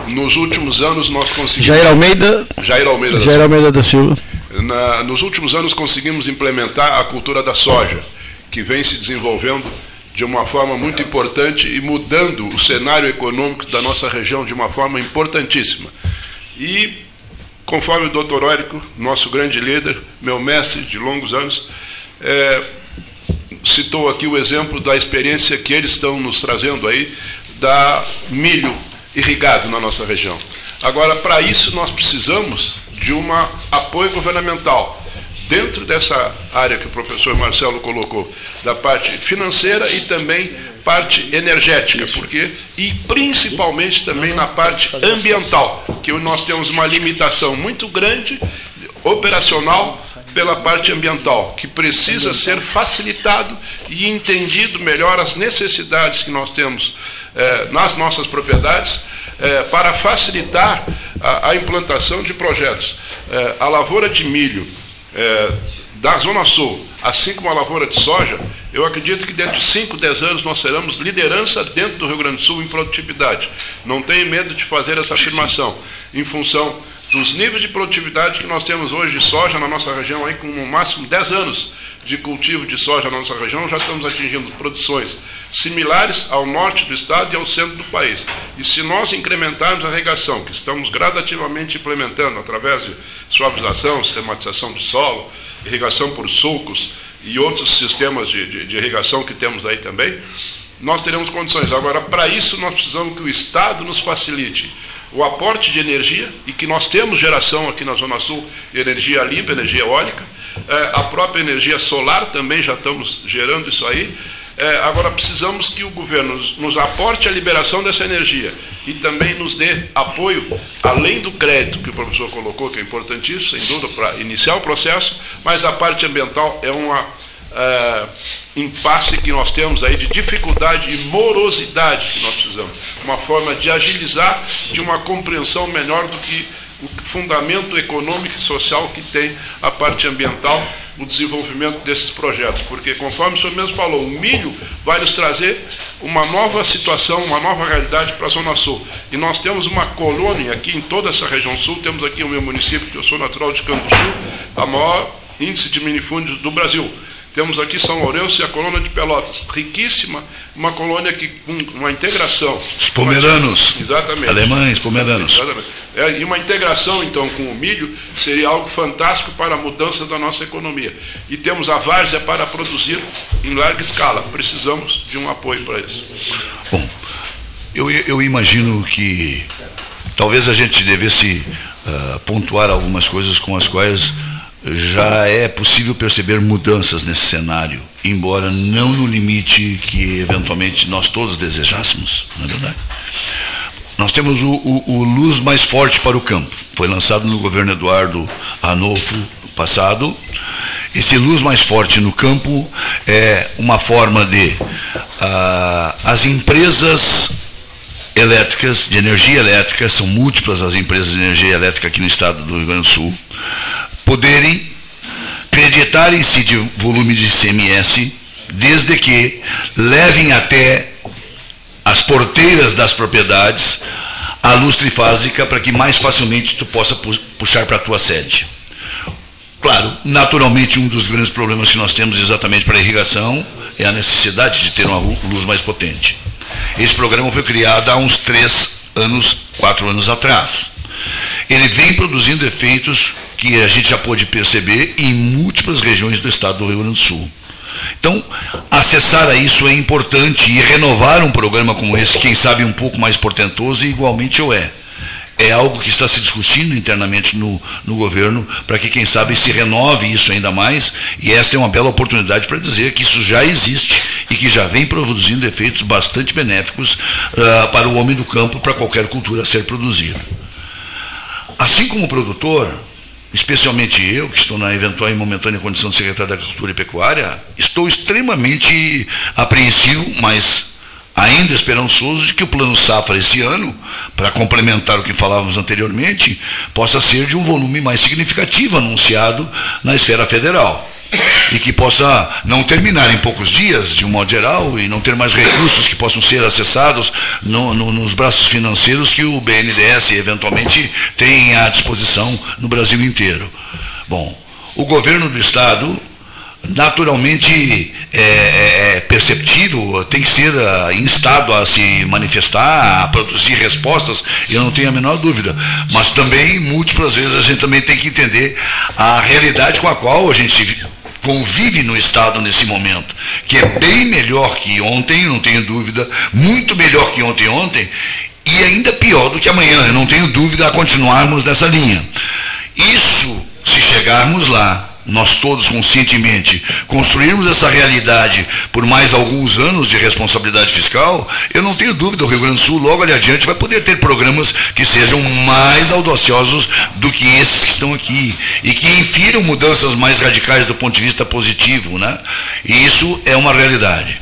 Nos últimos anos nós conseguimos. Jair Almeida, Jair Almeida da Jair. Almeida da Silva. Na- nos últimos anos conseguimos implementar a cultura da soja, que vem se desenvolvendo de uma forma muito importante e mudando o cenário econômico da nossa região de uma forma importantíssima. E, conforme o doutor Órico, nosso grande líder, meu mestre de longos anos, é, citou aqui o exemplo da experiência que eles estão nos trazendo aí da milho irrigado na nossa região. Agora, para isso nós precisamos de um apoio governamental dentro dessa área que o professor Marcelo colocou, da parte financeira e também parte energética, porque e principalmente também na parte ambiental, que nós temos uma limitação muito grande operacional pela parte ambiental, que precisa ser facilitado e entendido melhor as necessidades que nós temos eh, nas nossas propriedades eh, para facilitar a, a implantação de projetos. Eh, a lavoura de milho da Zona Sul, assim como a lavoura de soja, eu acredito que dentro de 5, 10 anos nós seremos liderança dentro do Rio Grande do Sul em produtividade. Não tenho medo de fazer essa afirmação, em função dos níveis de produtividade que nós temos hoje de soja na nossa região, aí com no máximo 10 anos de cultivo de soja na nossa região, já estamos atingindo produções similares ao norte do estado e ao centro do país. E se nós incrementarmos a irrigação, que estamos gradativamente implementando através de suavização, sistematização de solo, irrigação por sulcos e outros sistemas de, de, de irrigação que temos aí também, nós teremos condições. Agora, para isso, nós precisamos que o Estado nos facilite o aporte de energia, e que nós temos geração aqui na Zona Sul, energia limpa, energia eólica, a própria energia solar também já estamos gerando isso aí, É, agora precisamos que o governo nos, nos aporte a liberação dessa energia e também nos dê apoio, além do crédito que o professor colocou, que é importantíssimo, sem dúvida, para iniciar o processo, mas a parte ambiental é uma é, impasse que nós temos aí de dificuldade e morosidade que nós precisamos. Uma forma de agilizar, de uma compreensão melhor do que o fundamento econômico e social que tem a parte ambiental o desenvolvimento desses projetos, porque conforme o senhor mesmo falou, o milho vai nos trazer uma nova situação, uma nova realidade para a Zona Sul. E nós temos uma colônia aqui em toda essa região sul, temos aqui o meu município, que eu sou natural de Canto Sul, a maior índice de minifúndios do Brasil. Temos aqui São Lourenço e a colônia de Pelotas, riquíssima, uma colônia que com uma integração. Os pomeranos. Exatamente. Alemães, pomeranos. Exatamente. É, e uma integração, então, com o milho seria algo fantástico para a mudança da nossa economia. E temos a várzea para produzir em larga escala. Precisamos de um apoio para isso. Bom, eu, eu imagino que talvez a gente devesse uh, pontuar algumas coisas com as quais já é possível perceber mudanças nesse cenário, embora não no limite que eventualmente nós todos desejássemos, não é verdade? Nós temos o, o, o Luz Mais Forte para o Campo, foi lançado no governo Eduardo Ranolfo passado. Esse Luz Mais Forte no Campo é uma forma de uh, as empresas elétricas, de energia elétrica, são múltiplas as empresas de energia elétrica aqui no estado do Rio Grande do Sul, poderem creditarem-se de volume de ICMS, desde que levem até as porteiras das propriedades a luz trifásica para que mais facilmente tu possa puxar para a tua sede. Claro, naturalmente um dos grandes problemas que nós temos exatamente para a irrigação é a necessidade de ter uma luz mais potente. Esse programa foi criado há uns três anos, quatro anos atrás. Ele vem produzindo efeitos que a gente já pôde perceber em múltiplas regiões do estado do Rio Grande do Sul. Então, acessar a isso é importante e renovar um programa como esse, quem sabe um pouco mais portentoso, igualmente o é. É algo que está se discutindo internamente no, no governo, para que, quem sabe, se renove isso ainda mais, e esta é uma bela oportunidade para dizer que isso já existe e que já vem produzindo efeitos bastante benéficos uh, para o homem do campo, para qualquer cultura ser produzida. Assim como produtor, especialmente eu, que estou na eventual e momentânea condição de secretário da Agricultura e Pecuária, estou extremamente apreensivo, mas ainda esperançoso de que o plano safra esse ano, para complementar o que falávamos anteriormente, possa ser de um volume mais significativo anunciado na esfera federal e que possa não terminar em poucos dias, de um modo geral, e não ter mais recursos que possam ser acessados no, no, nos braços financeiros que o BNDES eventualmente tem à disposição no Brasil inteiro. Bom, o governo do Estado naturalmente é, é, é perceptível, tem que ser uh, instado a se manifestar, a produzir respostas, eu não tenho a menor dúvida. Mas também, múltiplas vezes, a gente também tem que entender a realidade com a qual a gente convive no Estado nesse momento, que é bem melhor que ontem, não tenho dúvida, muito melhor que ontem ontem, e ainda pior do que amanhã, eu não tenho dúvida a continuarmos nessa linha. Isso, se chegarmos lá, nós todos conscientemente construirmos essa realidade por mais alguns anos de responsabilidade fiscal, eu não tenho dúvida, o Rio Grande do Sul logo ali adiante vai poder ter programas que sejam mais audaciosos do que esses que estão aqui e que infiram mudanças mais radicais do ponto de vista positivo, né? E isso é uma realidade.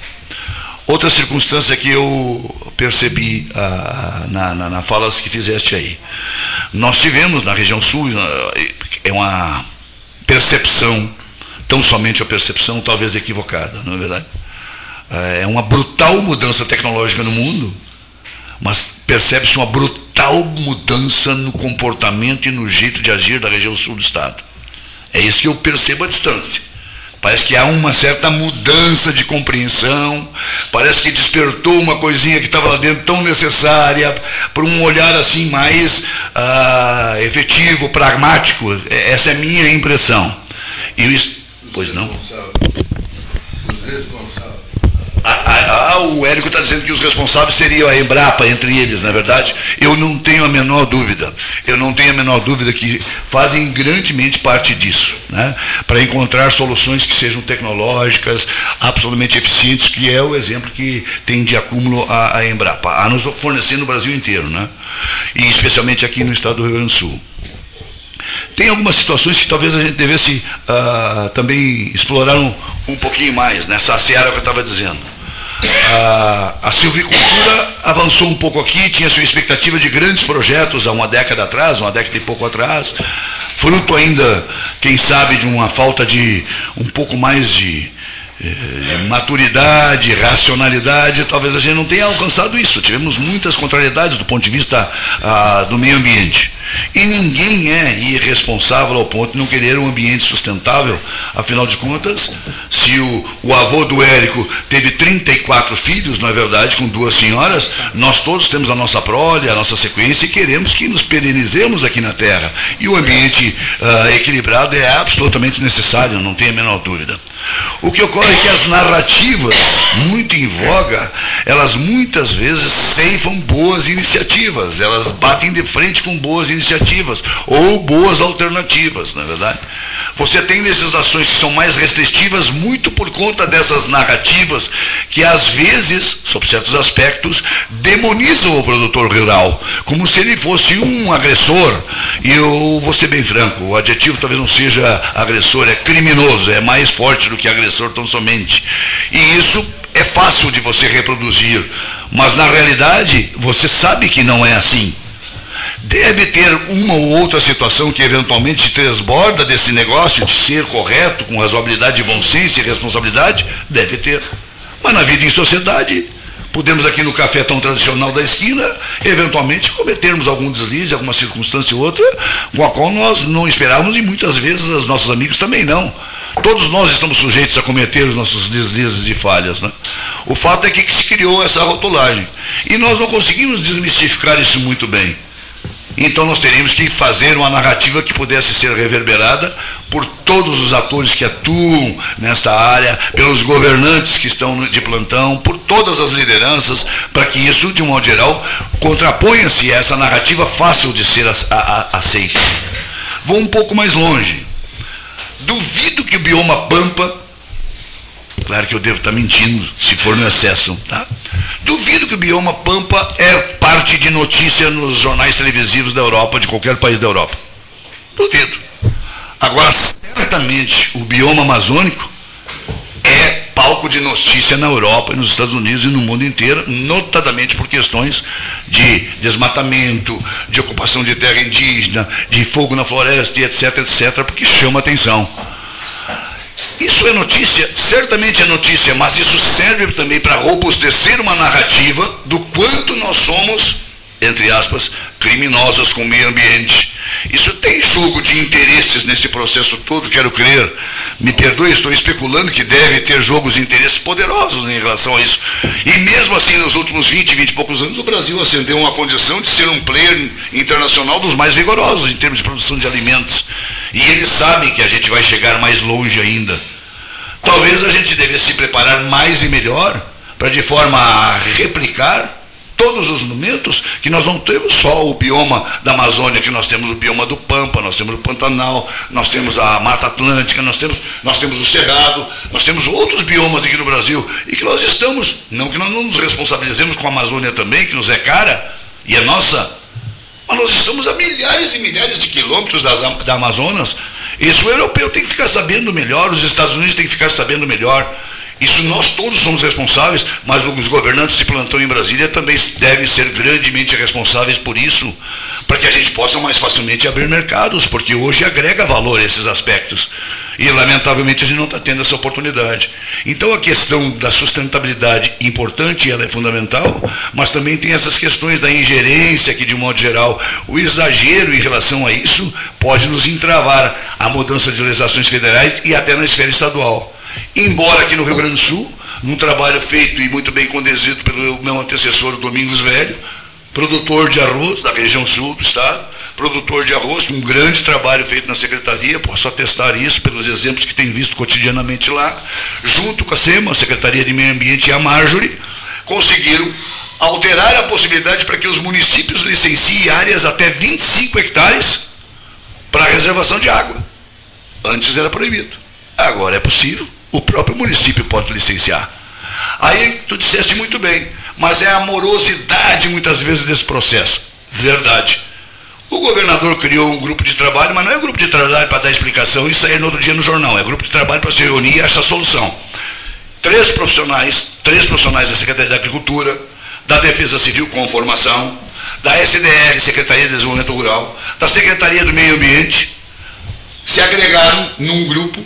Outra circunstância que eu percebi ah, na, na, na falas que fizeste aí. Nós tivemos na região sul, ah, é uma percepção, tão somente a percepção, talvez equivocada, não é verdade? É, é uma brutal mudança tecnológica no mundo, mas percebe-se uma brutal mudança no comportamento e no jeito de agir da região sul do Estado. É isso que eu percebo à distância. Parece que há uma certa mudança de compreensão, parece que despertou uma coisinha que estava lá dentro tão necessária, para um olhar assim mais uh, efetivo, pragmático. É, essa é a minha impressão. E isso, pois não? Os responsáveis O Érico está dizendo que os responsáveis seriam a Embrapa, entre eles, na é verdade. Eu não tenho a menor dúvida. Eu não tenho a menor dúvida que fazem grandemente parte disso, né? para encontrar soluções que sejam tecnológicas, absolutamente eficientes, que é o exemplo que tem de acúmulo a, a Embrapa, a nos fornecer no Brasil inteiro, né? e especialmente aqui no estado do Rio Grande do Sul. Tem algumas situações que talvez a gente devesse uh, também explorar um, um pouquinho mais, nessa seara que eu estava dizendo. Uh, a silvicultura avançou um pouco aqui, tinha sua expectativa de grandes projetos há uma década atrás, uma década e pouco atrás, fruto ainda, quem sabe, de uma falta de um pouco mais de eh, maturidade, racionalidade, talvez a gente não tenha alcançado isso. Tivemos muitas contrariedades do ponto de vista ah, do meio ambiente. E ninguém é irresponsável ao ponto de não querer um ambiente sustentável. Afinal de contas, se o, o avô do Érico teve 34 filhos, não é verdade, com duas senhoras, nós todos temos a nossa prole, a nossa sequência e queremos que nos perenizemos aqui na Terra. E o ambiente uh, equilibrado é absolutamente necessário, não tenha a menor dúvida. O que ocorre é que as narrativas, muito em voga, elas muitas vezes ceifam boas iniciativas, elas batem de frente com boas iniciativas ou boas alternativas, na é verdade. Você tem legislações que são mais restritivas muito por conta dessas narrativas que às vezes, sob certos aspectos, demonizam o produtor rural, como se ele fosse um agressor. E eu vou ser bem franco, o adjetivo talvez não seja agressor, é criminoso, é mais forte do que agressor tão somente. E isso é fácil de você reproduzir, mas na realidade você sabe que não é assim. Deve ter uma ou outra situação que eventualmente transborda desse negócio de ser correto, com razoabilidade, bom senso e responsabilidade? Deve ter. Mas na vida em sociedade, podemos aqui no café tão tradicional da esquina, eventualmente cometermos algum deslize, alguma circunstância ou outra, com a qual nós não esperávamos e muitas vezes os nossos amigos também não. Todos nós estamos sujeitos a cometer os nossos deslizes e falhas. Né? O fato é que se criou essa rotulagem. E nós não conseguimos desmistificar isso muito bem. Então nós teríamos que fazer uma narrativa que pudesse ser reverberada por todos os atores que atuam nesta área, pelos governantes que estão de plantão, por todas as lideranças, para que isso, de um modo geral, contraponha-se a essa narrativa fácil de ser aceita. Vou um pouco mais longe. Duvido que o bioma Pampa Claro que eu devo estar mentindo, se for no excesso, tá? Duvido que o bioma Pampa é parte de notícia nos jornais televisivos da Europa, de qualquer país da Europa. Duvido. Agora, certamente, o bioma amazônico é palco de notícia na Europa, nos Estados Unidos e no mundo inteiro, notadamente por questões de desmatamento, de ocupação de terra indígena, de fogo na floresta etc, etc, porque chama atenção. Isso é notícia? Certamente é notícia, mas isso serve também para robustecer uma narrativa do quanto nós somos, entre aspas, criminosos com o meio ambiente. Isso tem jogo de interesses nesse processo todo, quero crer. Me perdoe, estou especulando que deve ter jogos de interesses poderosos em relação a isso. E mesmo assim, nos últimos 20, 20 e poucos anos, o Brasil ascendeu uma condição de ser um player internacional dos mais vigorosos em termos de produção de alimentos. E eles sabem que a gente vai chegar mais longe ainda. Talvez a gente devesse se preparar mais e melhor para de forma a replicar todos os momentos que nós não temos só o bioma da Amazônia, que nós temos o bioma do Pampa, nós temos o Pantanal, nós temos a Mata Atlântica, nós temos, nós temos o Cerrado, nós temos outros biomas aqui no Brasil, e que nós estamos, não que nós não nos responsabilizemos com a Amazônia também, que nos é cara, e é nossa, mas nós estamos a milhares e milhares de quilômetros das, da Amazonas. Isso o europeu tem que ficar sabendo melhor, os Estados Unidos têm que ficar sabendo melhor. Isso nós todos somos responsáveis, mas os governantes de plantão em Brasília também devem ser grandemente responsáveis por isso, para que a gente possa mais facilmente abrir mercados, porque hoje agrega valor a esses aspectos. E, lamentavelmente, a gente não está tendo essa oportunidade. Então, a questão da sustentabilidade importante, ela é fundamental, mas também tem essas questões da ingerência, que, de modo geral, o exagero em relação a isso pode nos entravar a mudança de legislações federais e até na esfera estadual. Embora aqui no Rio Grande do Sul, num trabalho feito e muito bem conduzido pelo meu antecessor Domingos Velho, produtor de arroz da região sul do estado, produtor de arroz, um grande trabalho feito na secretaria, posso atestar isso pelos exemplos que tem visto cotidianamente lá, junto com a SEMA, a Secretaria de Meio Ambiente e a Marjorie, conseguiram alterar a possibilidade para que os municípios licenciem áreas até 25 hectares para reservação de água. Antes era proibido. Agora é possível. O próprio município pode licenciar. Aí tu disseste muito bem, mas é a morosidade muitas vezes desse processo. Verdade. O governador criou um grupo de trabalho, mas não é grupo de trabalho para dar explicação e sair no outro dia no jornal. É grupo de trabalho para se reunir e achar solução. Três profissionais, três profissionais da Secretaria da Agricultura, da Defesa Civil com formação, da SDR, Secretaria de Desenvolvimento Rural, da Secretaria do Meio Ambiente, se agregaram num grupo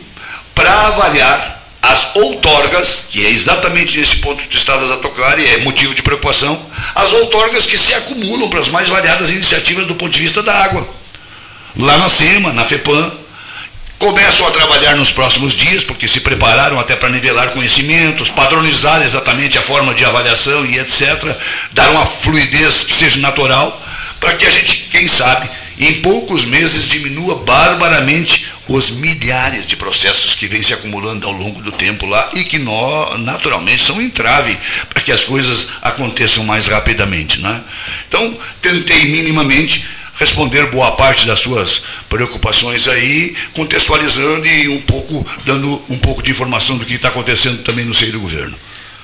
para avaliar as outorgas, que é exatamente nesse ponto que tu estavas a tocar e é motivo de preocupação, as outorgas que se acumulam para as mais variadas iniciativas do ponto de vista da água. Lá na SEMA, na FEPAM, começam a trabalhar nos próximos dias, porque se prepararam até para nivelar conhecimentos, padronizar exatamente a forma de avaliação e etc., dar uma fluidez que seja natural, para que a gente, quem sabe, em poucos meses diminua barbaramente os milhares de processos que vêm se acumulando ao longo do tempo lá e que nós, naturalmente são entrave para que as coisas aconteçam mais rapidamente. Né? Então, tentei minimamente responder boa parte das suas preocupações aí, contextualizando e um pouco dando um pouco de informação do que está acontecendo também no seio do governo.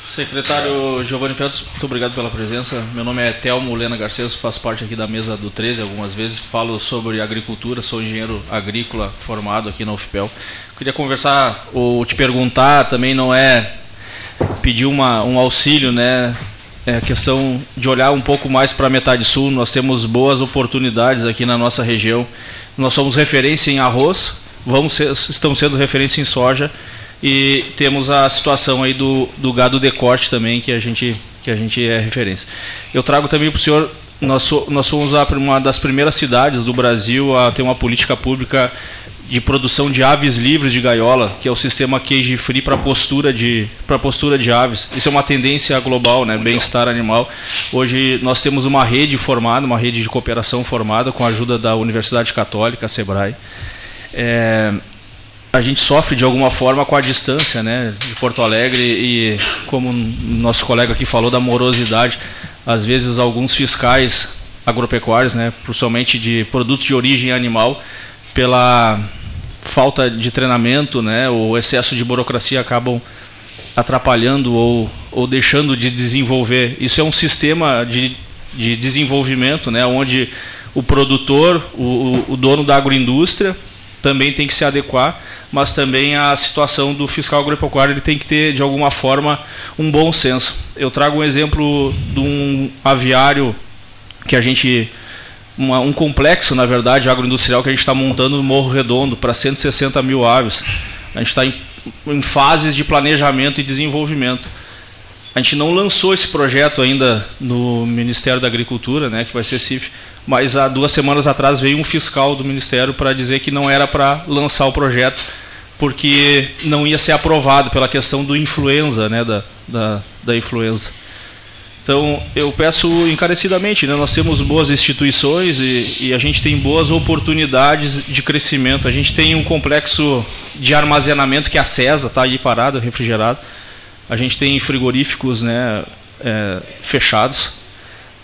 Secretário Giovanni Feltz, muito obrigado pela presença. Meu nome é Telmo Lena Garcês, faço parte aqui da mesa do 13 algumas vezes, falo sobre agricultura, sou engenheiro agrícola formado aqui na UFPEL. Queria conversar ou te perguntar, também não é pedir uma, um auxílio, né? É a questão de olhar um pouco mais para a metade sul. Nós temos boas oportunidades aqui na nossa região. Nós somos referência em arroz, vamos ser, estamos sendo referência em soja e temos a situação aí do, do gado de corte também, que a gente, que a gente é referência. Eu trago também para o senhor, nós, nós fomos uma das primeiras cidades do Brasil a ter uma política pública de produção de aves livres de gaiola, que é o sistema cage free para postura de para postura de aves. Isso é uma tendência global, né, bem-estar animal. Hoje nós temos uma rede formada, uma rede de cooperação formada com a ajuda da Universidade Católica, a Sebrae. É, a gente sofre de alguma forma com a distância né, de Porto Alegre e, como nosso colega aqui falou, da morosidade. Às vezes, alguns fiscais agropecuários, né, principalmente de produtos de origem animal, pela falta de treinamento, né, o excesso de burocracia acabam atrapalhando ou, ou deixando de desenvolver. Isso é um sistema de, de desenvolvimento, né, onde o produtor, o, o dono da agroindústria, também tem que se adequar mas também a situação do fiscal agropecuário ele tem que ter, de alguma forma, um bom senso. Eu trago um exemplo de um aviário que a gente. Uma, um complexo, na verdade, agroindustrial que a gente está montando no Morro Redondo para 160 mil aves. A gente está em, em fases de planejamento e desenvolvimento. A gente não lançou esse projeto ainda no Ministério da Agricultura, né, que vai ser CIF, mas há duas semanas atrás veio um fiscal do Ministério para dizer que não era para lançar o projeto porque não ia ser aprovado pela questão do influenza, né, da, da, da influenza. Então, eu peço encarecidamente, né, nós temos boas instituições e, e, a gente tem boas oportunidades de crescimento. A gente tem um complexo de armazenamento que é a CESA, está aí parado, refrigerado. A gente tem frigoríficos né, é, fechados.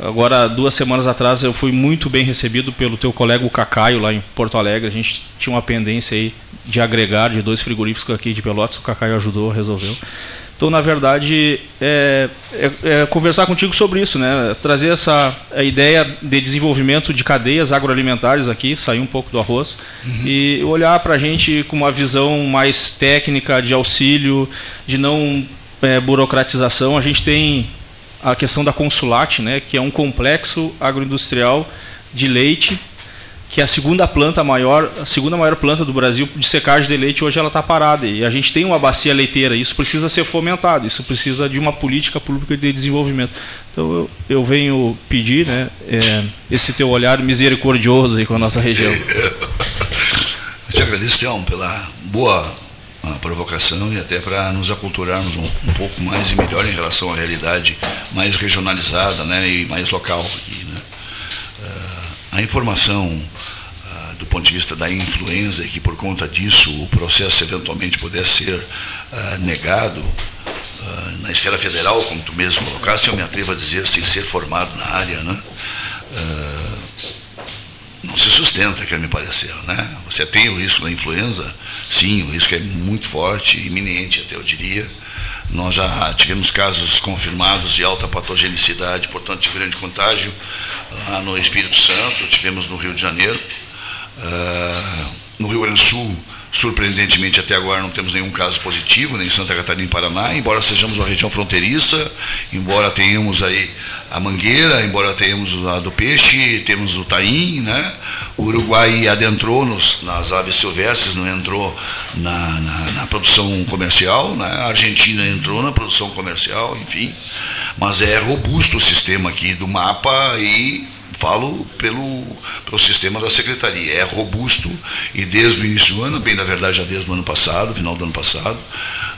Agora, duas semanas atrás, eu fui muito bem recebido pelo teu colega o Cacaio, lá em Porto Alegre. A gente tinha uma pendência aí de agregar de dois frigoríficos aqui de Pelotas, o Cacaio ajudou, resolveu. Então, na verdade, é, é, é, conversar contigo sobre isso, né? trazer essa ideia de desenvolvimento de cadeias agroalimentares aqui, sair um pouco do arroz, uhum. e olhar para a gente com uma visão mais técnica, de auxílio, de não é, burocratização. A gente tem a questão da Consulate, né, que é um complexo agroindustrial de leite, que é a segunda planta maior, a segunda maior planta do Brasil de secagem de leite, hoje ela está parada. E a gente tem uma bacia leiteira, isso precisa ser fomentado, isso precisa de uma política pública de desenvolvimento. Então eu, eu venho pedir né, é, esse teu olhar misericordioso aí com a nossa região. [LAUGHS] Eu te agradeço, Telmo, pela boa uma provocação e até para nos aculturarmos um, um, pouco mais e melhor em relação à realidade mais regionalizada né, e mais local aqui. Né. Uh, a informação do ponto de vista da influenza, e que por conta disso o processo eventualmente pudesse ser uh, negado, uh, na esfera federal, como tu mesmo colocaste, eu me atrevo a dizer, sem ser formado na área, né? Não se sustenta, quer me parecer. Né? Você tem o risco da influenza? Sim, o risco é muito forte, iminente até eu diria. Nós já tivemos casos confirmados de alta patogenicidade, portanto, de grande contágio, lá no Espírito Santo, tivemos no Rio de Janeiro. Uh, no Rio Grande do Sul, Surpreendentemente, até agora não temos nenhum caso positivo, nem em Santa Catarina nem Paraná, embora sejamos uma região fronteiriça, embora tenhamos aí a Mangueira, embora tenhamos a do peixe, temos o Taim, né? O Uruguai adentrou nos, nas aves silvestres, não entrou na, na, na, produção comercial, né? a Argentina entrou na produção comercial, enfim. Mas é robusto o sistema aqui do mapa e falo pelo, pelo sistema da secretaria. É robusto e desde o início do ano, bem na verdade já desde o ano passado, final do ano passado,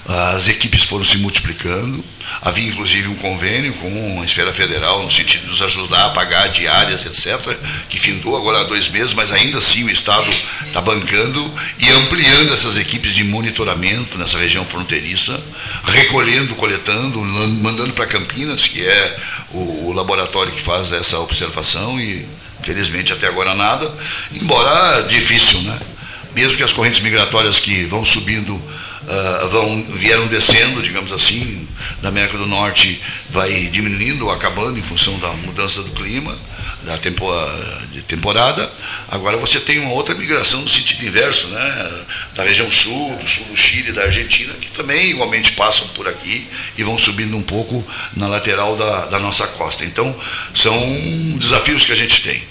as equipes foram se multiplicando. Havia inclusive um convênio com a esfera federal, no sentido de nos ajudar a pagar diárias, etc., que findou agora há dois meses, mas ainda assim o Estado está bancando e ampliando essas equipes de monitoramento nessa região fronteiriça, recolhendo, coletando, mandando para Campinas, que é o, o laboratório que faz essa observação, e felizmente até agora nada, embora difícil, né? Mesmo que as correntes migratórias que vão subindo uh, vão, vieram descendo, digamos assim, da América do Norte vai diminuindo acabando em função da mudança do clima, da tempo, de temporada. Agora você tem uma outra migração no sentido inverso, né? da região sul, do sul do Chile, da Argentina, que também igualmente passam por aqui e vão subindo um pouco na lateral da, da nossa costa. Então, são desafios que a gente tem.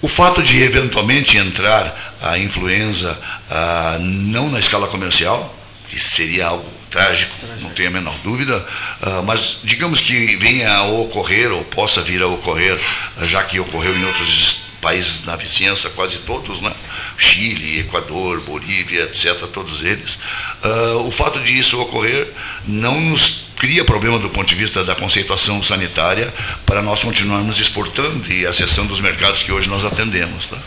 O fato de eventualmente entrar a influenza ah, não na escala comercial, que seria algo trágico, não tenho a menor dúvida, uh, mas digamos que venha a ocorrer, ou possa vir a ocorrer, já que ocorreu em outros países na vizinhança, quase todos, né? Chile, Equador, Bolívia, etc., todos eles. Uh, o fato de isso ocorrer não nos cria problema do ponto de vista da conceituação sanitária para nós continuarmos exportando e acessando os mercados que hoje nós atendemos. Tá?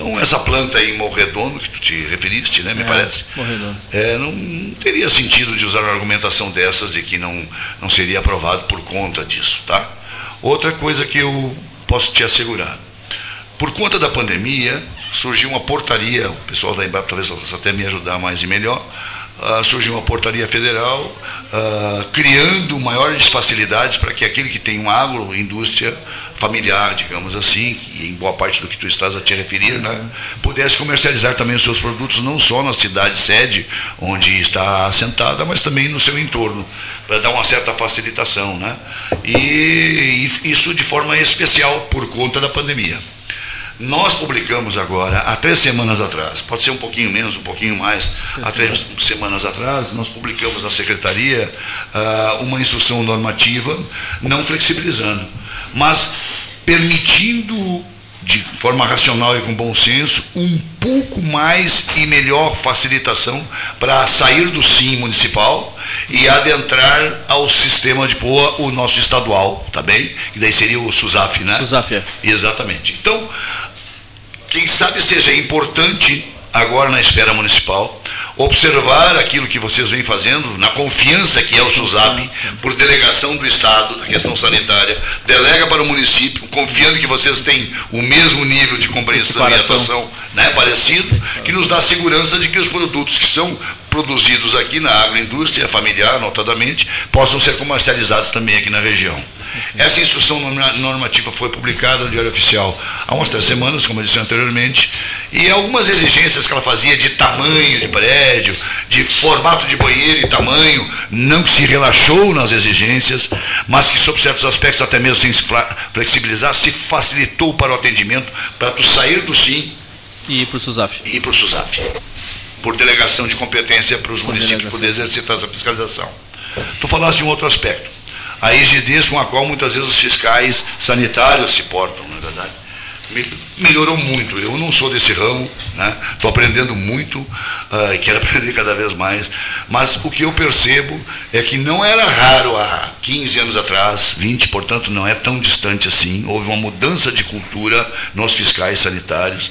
Então, essa planta em Morredondo, que tu te referiste, né, me é, parece, é, não teria sentido de usar uma argumentação dessas de que não, não seria aprovado por conta disso. Tá? Outra coisa que eu posso te assegurar. Por conta da pandemia, surgiu uma portaria, o pessoal da Embrapa talvez possa até me ajudar mais e melhor, uh, surgiu uma portaria federal uh, criando maiores facilidades para que aquele que tem uma agroindústria familiar, digamos assim, e em boa parte do que tu estás a te referir, né, pudesse comercializar também os seus produtos não só na cidade sede onde está assentada, mas também no seu entorno, para dar uma certa facilitação, né? E, e isso de forma especial por conta da pandemia. Nós publicamos agora, há três semanas atrás, pode ser um pouquinho menos, um pouquinho mais, há três semanas atrás, nós publicamos na Secretaria uh, uma instrução normativa, não flexibilizando, mas permitindo de forma racional e com bom senso, um pouco mais e melhor facilitação para sair do SIM municipal e adentrar ao sistema de POA, o nosso estadual, tá bem? Que daí seria o SUSAF, né? SUSAF, é. Exatamente. Então, quem sabe seja importante agora na esfera municipal, observar aquilo que vocês vêm fazendo, na confiança que é o SUSAP, por delegação do Estado, da questão sanitária, delega para o município, confiando que vocês têm o mesmo nível de compreensão e atuação né, parecido, que nos dá segurança de que os produtos que são produzidos aqui na agroindústria familiar, notadamente, possam ser comercializados também aqui na região. Essa instrução normativa foi publicada no Diário Oficial há umas três semanas, como eu disse anteriormente, e algumas exigências que ela fazia de tamanho de prédio, de formato de banheiro e tamanho, não se relaxou nas exigências, mas que, sob certos aspectos, até mesmo sem se flexibilizar, se facilitou para o atendimento, para tu sair do SIM e ir para o SUSAF. E ir para o SUSAF. Por delegação de competência para os municípios poderem exercitar essa fiscalização. Tu falaste de um outro aspecto a rigidez com a qual muitas vezes os fiscais sanitários se portam, na é verdade. Melhorou muito. Eu não sou desse ramo, estou né? aprendendo muito uh, e quero [LAUGHS] aprender cada vez mais. Mas o que eu percebo é que não era raro há 15 anos atrás, 20, portanto não é tão distante assim. Houve uma mudança de cultura nos fiscais sanitários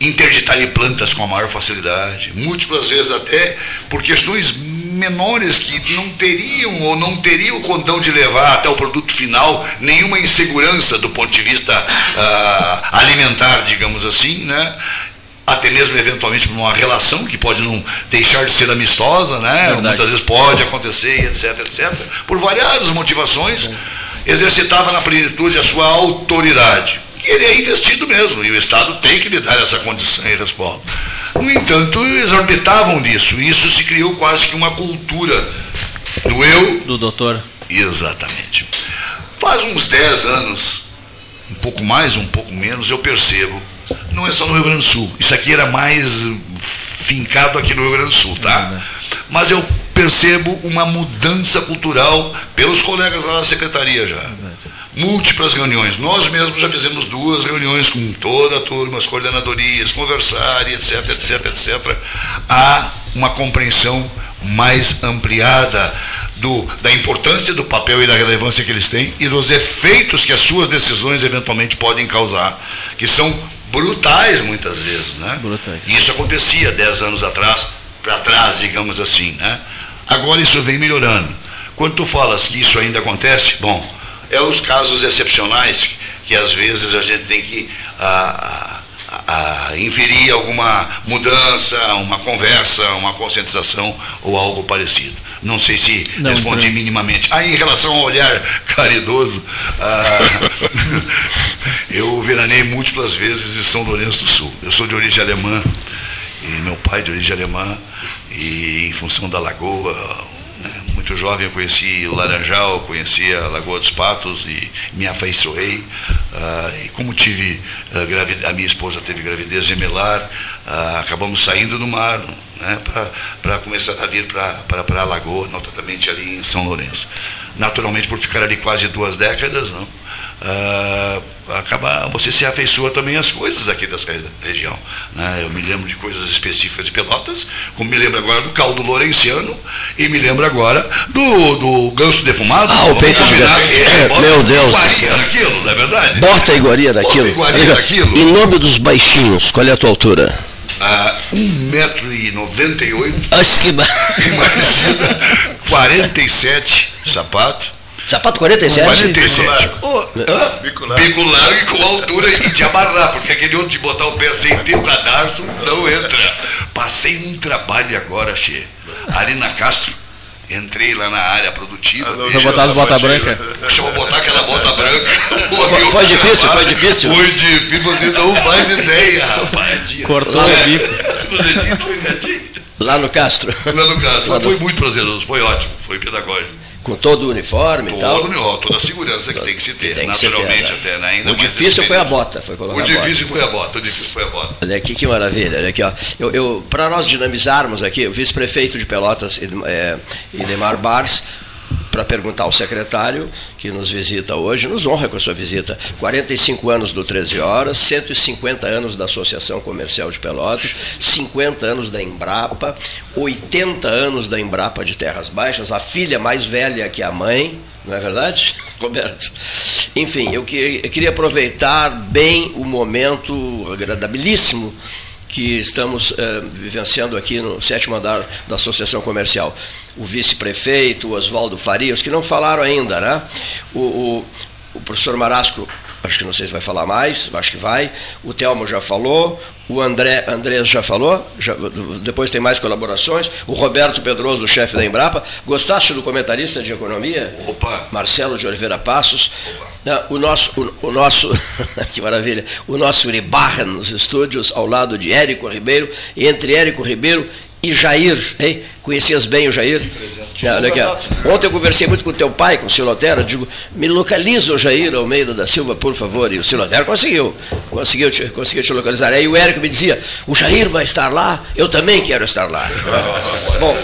interditarem plantas com a maior facilidade, múltiplas vezes até por questões menores que não teriam ou não teriam o condão de levar até o produto final nenhuma insegurança do ponto de vista uh, alimentar, digamos assim, né? até mesmo eventualmente por uma relação que pode não deixar de ser amistosa, né? Muitas vezes pode acontecer, etc, etc. Por variadas motivações, exercitava na plenitude a sua autoridade ele é investido mesmo, e o Estado tem que lhe dar essa condição e resposta. No entanto, exorbitavam nisso, e isso se criou quase que uma cultura do eu. Do doutor. Exatamente. Faz uns 10 anos, um pouco mais, um pouco menos, eu percebo, não é só no Rio Grande do Sul, isso aqui era mais fincado aqui no Rio Grande do Sul, tá? Mas eu percebo uma mudança cultural pelos colegas lá da secretaria já múltiplas reuniões. Nós mesmos já fizemos duas reuniões com toda a turma, as coordenadorias, conversar, etc, etc, etc. Há uma compreensão mais ampliada do, da importância do papel e da relevância que eles têm e dos efeitos que as suas decisões eventualmente podem causar, que são brutais muitas vezes. Né? Brutais. E isso acontecia dez anos atrás, para trás, digamos assim. Né? Agora isso vem melhorando. Quando tu falas que isso ainda acontece, bom, é os casos excepcionais que às vezes a gente tem que a, a, a inferir alguma mudança, uma conversa, uma conscientização ou algo parecido. Não sei se não, respondi não. minimamente. Aí, em relação ao olhar [LAUGHS] caridoso, ah, [LAUGHS] eu veranei múltiplas vezes em São Lourenço do Sul. Eu sou de origem alemã, e meu pai de origem alemã, e em função da lagoa, muito jovem eu conheci o Laranjal, conheci a Lagoa dos Patos e me afeiçoei. Uh, e como tive uh, a minha esposa teve gravidez gemelar, uh, acabamos saindo do mar né, para começar a vir para a Lagoa, notadamente ali em São Lourenço. Naturalmente, por ficar ali quase duas décadas, não, uh, acaba, você se afeiçoa também às coisas aqui dessa região. Né? Eu me lembro de coisas específicas de Pelotas, como me lembro agora do caldo lourenciano e me lembro agora do, do ganso defumado. Ah, o peito de é, é, Meu Deus. Iguaria daquilo, não é verdade? Bota iguaria daquilo. Bota iguaria daquilo. Em nome dos baixinhos, qual é a tua altura? a 1,98m. Acho que... Imagina, 47 sapato. Sapato 47? 47. Oh, e com altura e de amarrar, porque aquele outro de botar o pé sem ter o cadarço não entra. Passei um trabalho agora, Che. Ali na Castro, entrei lá na área produtiva. Ah, Vou botar as botas brancas. Deixa eu botar aquela bota branca. Foi, foi difícil, foi difícil. Foi difícil, você não faz ideia, rapaz. Cortou o bico. Lá no Castro. Lá no Castro. Lá foi muito prazeroso, foi ótimo, foi pedagógico. Com todo o uniforme todo, e tal? Todo, toda a segurança que tem que se ter, tem naturalmente ter, até. Né? Ainda o difícil foi a bota, foi colocar O difícil foi a bota, o difícil foi a bota. Olha aqui que maravilha, olha aqui, ó. Eu, eu Para nós dinamizarmos aqui, o vice-prefeito de Pelotas, é, Idemar Bars, para perguntar ao secretário que nos visita hoje, nos honra com a sua visita. 45 anos do 13 Horas, 150 anos da Associação Comercial de Pelotas, 50 anos da Embrapa, 80 anos da Embrapa de Terras Baixas, a filha mais velha que a mãe, não é verdade, [LAUGHS] Roberto? Enfim, eu, que, eu queria aproveitar bem o momento agradabilíssimo que estamos eh, vivenciando aqui no sétimo andar da Associação Comercial o vice-prefeito, o Oswaldo Farias, que não falaram ainda, né? O, o, o professor Marasco, acho que não sei se vai falar mais, acho que vai. O Telmo já falou, o André Andrés já falou, já, depois tem mais colaborações. O Roberto Pedroso, o chefe da Embrapa. Gostaste do comentarista de economia? Opa! Marcelo de Oliveira Passos. O nosso, o, o nosso [LAUGHS] que maravilha, o nosso Uribarra nos estúdios, ao lado de Érico Ribeiro, entre Érico Ribeiro e Jair, hein? Conhecias bem o Jair? olha aqui, Ontem eu conversei muito com o teu pai, com o Silotero, digo, me localiza o Jair Almeida da Silva, por favor. E o Silotero conseguiu, conseguiu te, conseguiu te localizar. Aí o Érico me dizia, o Jair vai estar lá, eu também quero estar lá. [LAUGHS] Bom,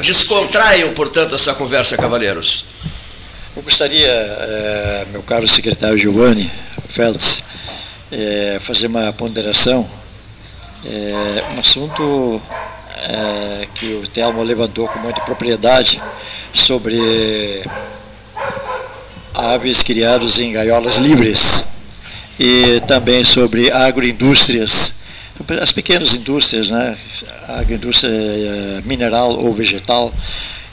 descontraiam, portanto, essa conversa, cavaleiros. Eu gostaria, eh, meu caro secretário Giovanni Feltz, eh, fazer uma ponderação. É um assunto que o Telmo levantou com muita propriedade sobre aves criadas em gaiolas livres e também sobre agroindústrias as pequenas indústrias, né? agroindústria eh, mineral ou vegetal.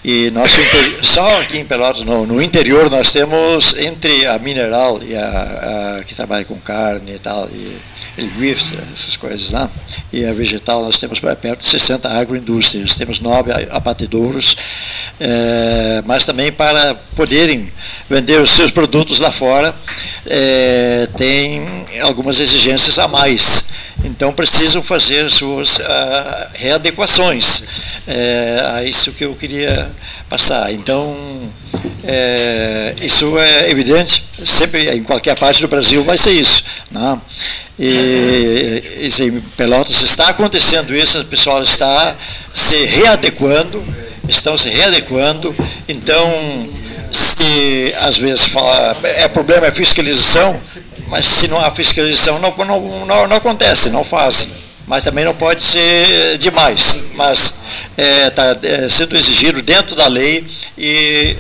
E nosso só aqui em Pelotas, no, no, interior, nós temos entre a mineral e a, a que trabalha com carne e tal, e linguiça, essas coisas lá, e a vegetal, nós temos perto de 60 agroindústrias, temos nove abatedouros, é, mas também para poderem vender os seus produtos lá fora, é, tem algumas exigências a mais. Então precisam fazer suas uh, readequações. É, isso que eu queria passar. Então, é, isso é evidente, sempre em qualquer parte do Brasil vai ser isso. Né? E, e em Pelotas está acontecendo isso, o pessoal está se readequando, estão se readequando, então se às vezes fala, é problema é fiscalização, mas se não há fiscalização não, não, não, não acontece, não fazem mas também não pode ser demais. Mas está é, tá, é, sendo exigido dentro da lei e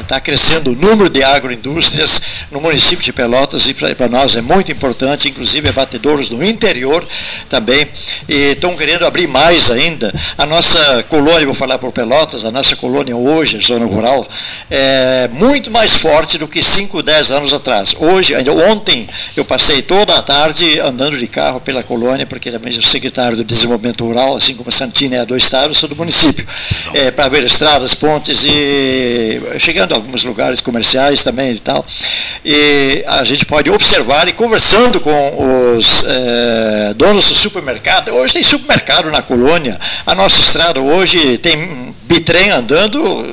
está crescendo o número de agroindústrias no município de Pelotas e para nós é muito importante, inclusive abatedouros no interior também, e estão querendo abrir mais ainda. A nossa colônia, vou falar por Pelotas, a nossa colônia hoje, zona rural, é muito mais forte do que 5, 10 anos atrás. Hoje, ontem, eu passei toda a tarde andando de carro pela colônia, porque também sou secretário do Desenvolvimento Rural, assim como a Santina é do Estado, sou do município, é, para ver estradas, pontes e chegando a alguns lugares comerciais também e tal. E a gente pode observar e conversando com os é, donos do supermercado, hoje tem supermercado na colônia, a nossa estrada hoje tem bitrem andando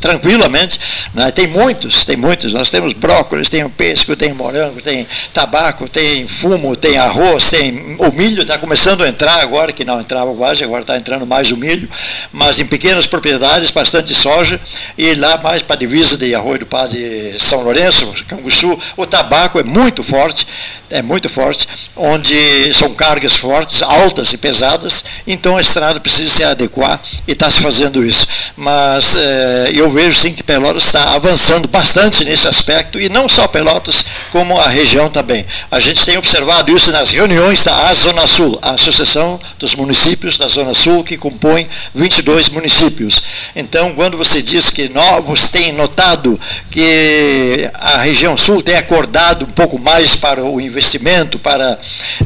tranquilamente. Né? Tem muitos, tem muitos. Nós temos brócolis, tem pesco, tem morango, tem tabaco, tem fumo, tem arroz, tem o milho está começando a entrar agora, que não entrava quase, agora está entrando mais o milho, mas em pequenas propriedades, bastante soja, e lá mais para a divisa de Arroio do Padre São Lourenço, Canguçu, o tabaco é muito forte, é muito forte, onde são cargas fortes, altas e pesadas, então a estrada precisa se adequar e está se fazendo isso. Mas é, eu vejo sim que Pelotas está avançando bastante nesse aspecto, e não só Pelotas, como a região também. A gente tem observado isso nas reuniões da Zona Sul, a Associação dos Municípios da Zona Sul, que compõe 22 municípios. Então, quando você diz que novos têm notado que a região sul tem acordado um pouco mais para o investimento, investimento, para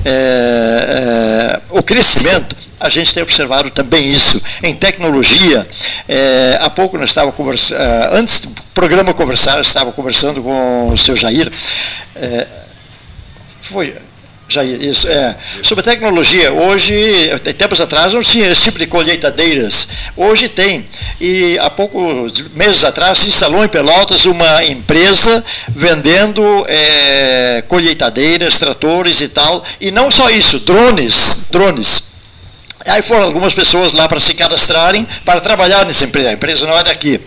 é, é, o crescimento, a gente tem observado também isso. Em tecnologia, é, há pouco nós estávamos conversando, é, antes do programa conversar, estava conversando com o seu Jair. É, foi Jair, isso, é. Sobre tecnologia, hoje, tempos atrás não tinha esse tipo de colheitadeiras. Hoje tem. E há poucos meses atrás se instalou em Pelotas uma empresa vendendo é, colheitadeiras, tratores e tal. E não só isso, drones, drones. Aí foram algumas pessoas lá para se cadastrarem para trabalhar nessa empresa. A empresa não é daqui.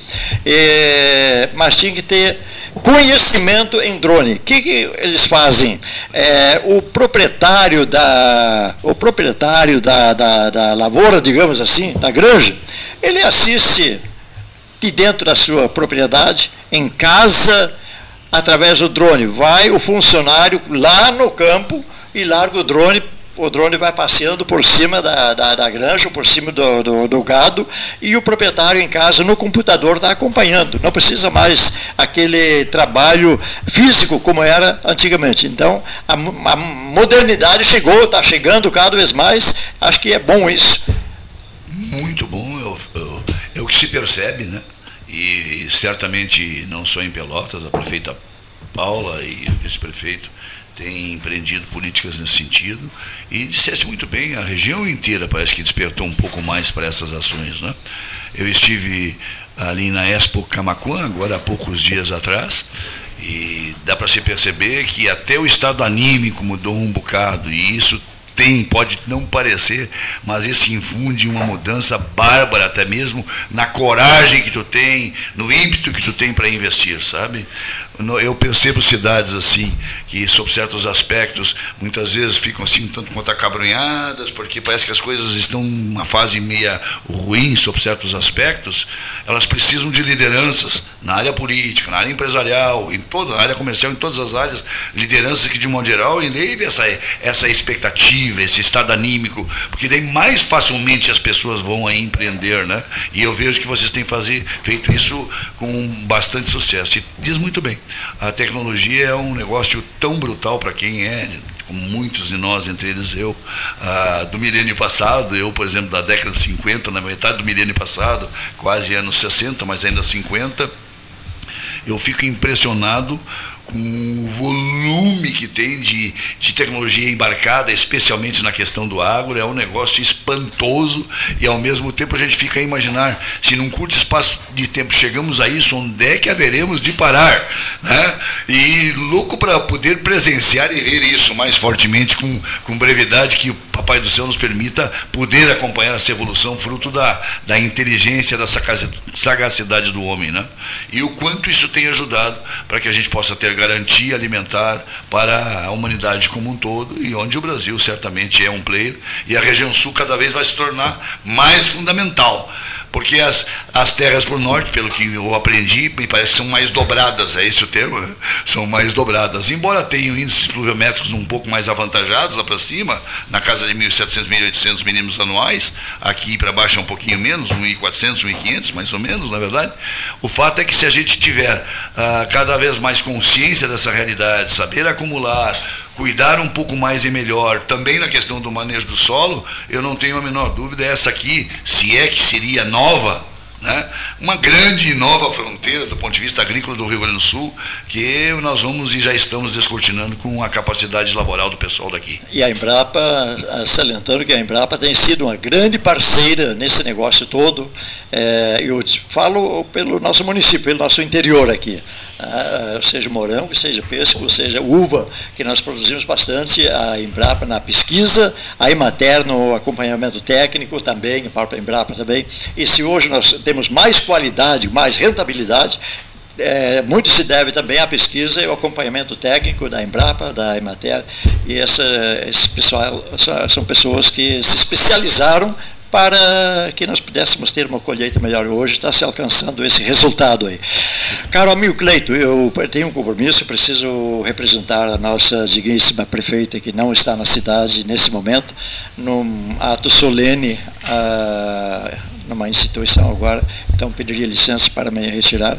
É, mas tinha que ter Conhecimento em drone. O que, que eles fazem? É, o proprietário da, o proprietário da, da, da lavoura, digamos assim, da granja, ele assiste de dentro da sua propriedade, em casa, através do drone. Vai o funcionário lá no campo e larga o drone o drone vai passeando por cima da, da, da granja, por cima do, do, do, gado, e o proprietário em casa, no computador, está acompanhando. Não precisa mais aquele trabalho físico como era antigamente. Então, a, a modernidade chegou, está chegando cada vez mais. Acho que é bom isso. Muito bom, é o, é o que se percebe, né? E certamente não só em Pelotas, a prefeita Paula e o vice-prefeito tem empreendido políticas nesse sentido e disseste muito bem, a região inteira parece que despertou um pouco mais para essas ações. Né? Eu estive ali na Expo Camacuã, agora há poucos dias atrás, e dá para se perceber que até o estado anímico mudou um bocado, e isso tem, pode não parecer, mas isso infunde uma mudança bárbara até mesmo na coragem que tu tem, no ímpeto que tu tem para investir, sabe? Eu percebo cidades assim, que sob certos aspectos, muitas vezes ficam assim, tanto quanto acabrunhadas, porque parece que as coisas estão numa fase meia ruim sob certos aspectos, elas precisam de lideranças na área política, na área empresarial, em toda, na área comercial, em todas as áreas, lideranças que de modo geral eleve essa, essa expectativa, esse estado anímico, porque daí mais facilmente as pessoas vão aí empreender, né? E eu vejo que vocês têm fazer, feito isso com bastante sucesso. E diz muito bem, a tecnologia é um negócio tão brutal para quem é como muitos de nós, entre eles eu, ah, do milênio passado, eu, por exemplo, da década de 50, na metade do milênio passado, quase anos 60, mas ainda 50, eu fico impressionado com o volume que tem de, de tecnologia embarcada, especialmente na questão do agro, é um negócio espantoso e ao mesmo tempo a gente fica a imaginar se num curto espaço de tempo chegamos a isso, onde é que haveremos de parar? Né? E louco para poder presenciar e ver isso mais fortemente, com, com brevidade, que o Papai do Céu nos permita poder acompanhar essa evolução fruto da, da inteligência, da sagacidade do homem. Né? E o quanto isso tem ajudado para que a gente possa ter garantia alimentar para a humanidade como um todo e onde o Brasil certamente é um player e a região sul cada vez vai se tornar mais fundamental porque as, as terras por norte, pelo que eu aprendi, me parece que são mais dobradas, é esse o termo, né? são mais dobradas. Embora tenham índices pluviométricos um pouco mais avantajados lá para cima, na casa de 1.700, 1.800 milímetros anuais, aqui para baixo é um pouquinho menos, 1.400, 1.500, mais ou menos, na verdade. O fato é que se a gente tiver ah, cada vez mais consciência dessa realidade, saber acumular, cuidar um pouco mais e melhor, também na questão do manejo do solo, eu não tenho a menor dúvida, essa aqui, se é que seria nova, né? uma grande e nova fronteira do ponto de vista agrícola do Rio Grande do Sul, que nós vamos e já estamos descortinando com a capacidade laboral do pessoal daqui. E a Embrapa, salientando que a Embrapa tem sido uma grande parceira nesse negócio todo, é, eu falo pelo nosso município, pelo nosso interior aqui. Ah, seja morango, seja pêssego, seja uva, que nós produzimos bastante, a Embrapa na pesquisa, a Emater no acompanhamento técnico também, a própria Embrapa também. E se hoje nós temos mais qualidade, mais rentabilidade, é, muito se deve também à pesquisa e ao acompanhamento técnico da Embrapa, da Emater, e essa, esse pessoal são pessoas que se especializaram para que nós pudéssemos ter uma colheita melhor. Hoje está se alcançando esse resultado aí. Caro amigo Cleito, eu tenho um compromisso, preciso representar a nossa digníssima prefeita que não está na cidade nesse momento, num ato solene. Ah, numa instituição agora, então pediria licença para me retirar.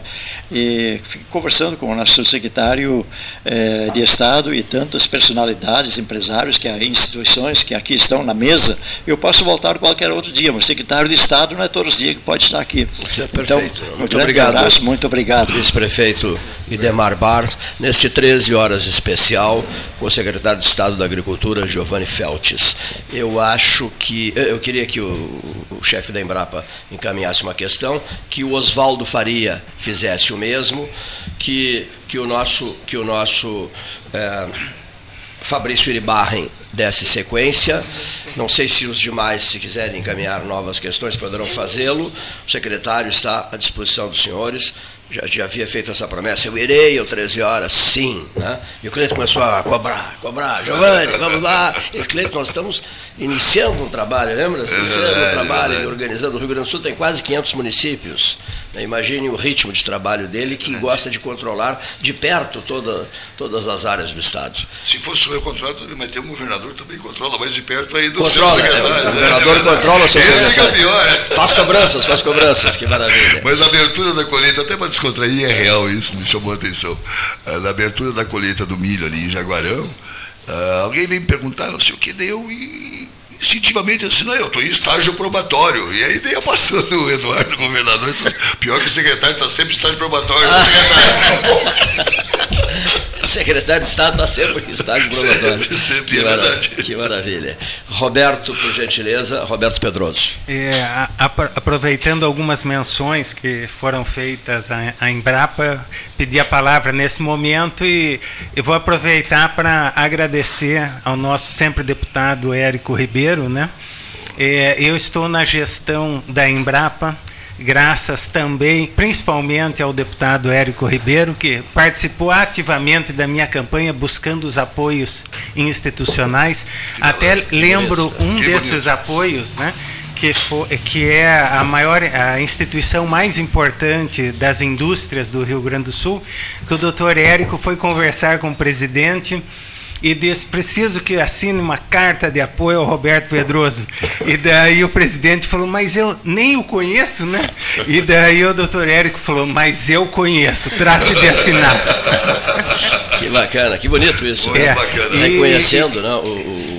E fico conversando com o nosso secretário eh, de Estado e tantas personalidades, empresários, que instituições que aqui estão na mesa. Eu posso voltar qualquer outro dia, mas o secretário de Estado não é todos os dias que pode estar aqui. É. Então, muito obrigado. Abraço, muito obrigado. Vice-prefeito Idemar Bar, neste 13 horas especial, com o secretário de Estado da Agricultura, Giovanni Feltes. Eu acho que. Eu queria que o, o chefe da Embrapa encaminhasse uma questão, que o Oswaldo Faria fizesse o mesmo, que, que o nosso, que o nosso é, Fabrício Iribarren desse sequência. Não sei se os demais, se quiserem encaminhar novas questões, poderão fazê-lo. O secretário está à disposição dos senhores já, já havia feito essa promessa, eu irei às 13 horas, sim. Né? E o cliente começou a cobrar, cobrar, Giovanni, vamos lá. Esse cliente, nós estamos iniciando um trabalho, lembra? Iniciando um trabalho, organizando. O Rio Grande do Sul tem quase 500 municípios. Né? Imagine o ritmo de trabalho dele, que gosta de controlar de perto toda, todas as áreas do Estado. Se fosse eu controlado, mas tem um governador que também controla mais de perto aí do controla, seu secretário. É, o governador né? controla o seu Esse secretário. É pior. Faz cobranças, faz cobranças, que maravilha. Mas a abertura da colheita, até para descontrair, é real isso, me chamou a atenção. Ah, na abertura da colheita do milho ali em Jaguarão, ah, alguém veio me perguntar, não sei o que deu, e instintivamente eu disse, não, eu estou em estágio probatório. E aí veio passando [LAUGHS] o Eduardo, governador, pior que o secretário está sempre em estágio probatório. Ah. [LAUGHS] O secretário de Estado está sempre em estágio probatório. Sempre, sempre, que, é verdade. que maravilha. Roberto, por gentileza, Roberto Pedroso. É, aproveitando algumas menções que foram feitas à Embrapa, pedi a palavra nesse momento e eu vou aproveitar para agradecer ao nosso sempre deputado Érico Ribeiro, né? É, eu estou na gestão da Embrapa graças também, principalmente ao deputado Érico Ribeiro, que participou ativamente da minha campanha buscando os apoios institucionais. Que Até lembro um que desses bonito. apoios, né? Que, for, que é a maior a instituição mais importante das indústrias do Rio Grande do Sul, que o doutor Érico foi conversar com o presidente e disse: preciso que assine uma carta de apoio ao Roberto Pedroso. E daí o presidente falou: mas eu nem o conheço, né? E daí o doutor Érico falou: mas eu conheço, trate de assinar. Que bacana, que bonito isso. É. bacana. Reconhecendo né, o, o-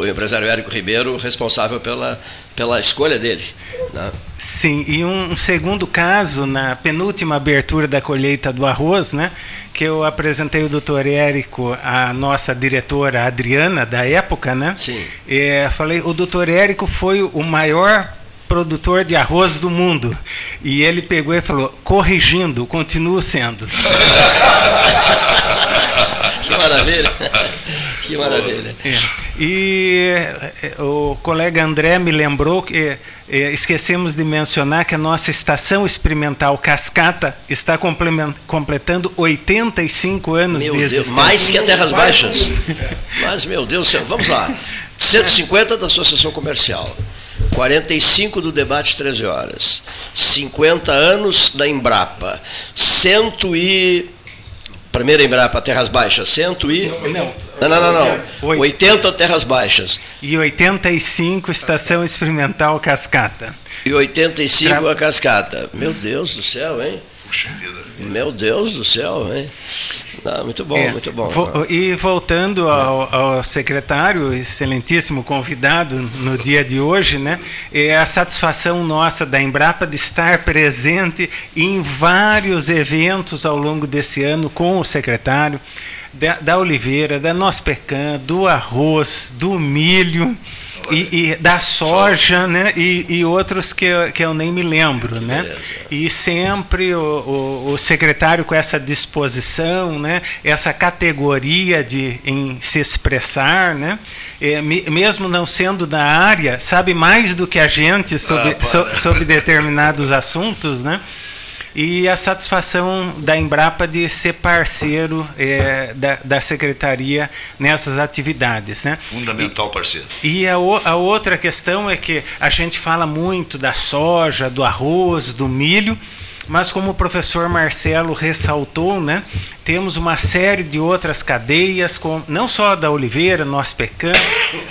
o empresário Érico Ribeiro responsável pela, pela escolha dele. né? Sim, e um segundo caso, na penúltima abertura da colheita do arroz, né, que eu apresentei o doutor Érico, a nossa diretora Adriana, da época, né? Sim. É, falei, o doutor Érico foi o maior produtor de arroz do mundo. E ele pegou e falou, corrigindo, continuo sendo. [LAUGHS] Que maravilha. Que maravilha. É. E eh, o colega André me lembrou que eh, esquecemos de mencionar que a nossa estação experimental Cascata está completando 85 anos Meu de Deus, existência. mais que a Terras Baixas. Mas, meu Deus do céu, vamos lá. 150 da Associação Comercial, 45 do debate 13 horas, 50 anos da Embrapa, 100 e. Primeira Embrapa, Terras Baixas, 100 e. Não. Não, não, não, não. Oito. 80 Terras Baixas E 85 estação experimental Cascata. e 85 Tra- a Cascata. Meu Deus do céu, hein? Puxa vida. Meu Deus do céu, hein? Não, muito bom, É. muito bom. Vo- E voltando ao, ao secretário, excelentíssimo convidado no dia de hoje, né, é a satisfação nossa da Embrapa de estar presente em vários eventos ao longo desse ano com o secretário, da, da Oliveira, da Nospecan, do arroz, do milho. E, e da soja, né? E, e outros que, eu- que eu nem me lembro, né? E sempre o, o, o secretário com essa disposição, né? Essa categoria de em se expressar, né? É, me- mesmo não sendo da área, sabe mais do que a gente sobre, Ah, so- sobre determinados assuntos, né? E a satisfação da Embrapa de ser parceiro é, da, da secretaria nessas atividades, né? Fundamental, parceiro. E a, o- a outra questão é que a gente fala muito da soja, do arroz, do milho, mas como o professor Marcelo ressaltou, né, temos uma série de outras cadeias, com, não só da oliveira, nós pecamos,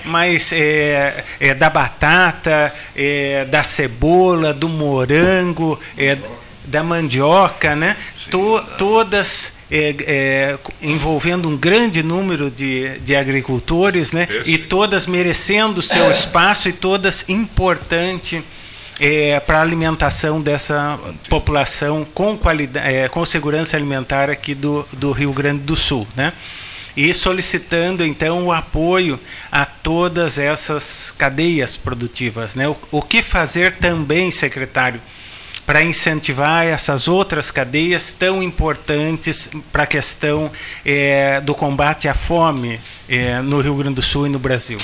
mas é, é, da batata, é, da cebola, do morango, é, da mandioca, né? To- todas é, é, envolvendo um grande número de, de agricultores, né? E todas merecendo seu espaço e todas importante é, para a alimentação dessa população com qualidade, é, com segurança alimentar aqui do, do Rio Grande do Sul, né? E solicitando então o apoio a todas essas cadeias produtivas, né? O, o que fazer também, secretário? Para incentivar essas outras cadeias tão importantes para a questão eh, do combate à fome eh, no Rio Grande do Sul e no Brasil.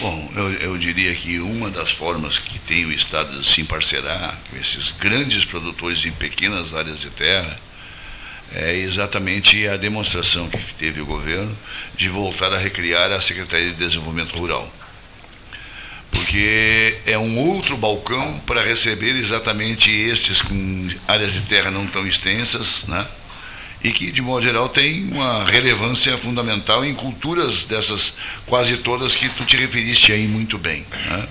Bom, eu, eu diria que uma das formas que tem o Estado de se parcerar com esses grandes produtores em pequenas áreas de terra é exatamente a demonstração que teve o governo de voltar a recriar a Secretaria de Desenvolvimento Rural. Porque é um outro balcão para receber exatamente estes com áreas de terra não tão extensas, né? e que, de modo geral, tem uma relevância fundamental em culturas dessas quase todas que tu te referiste aí muito bem. Né?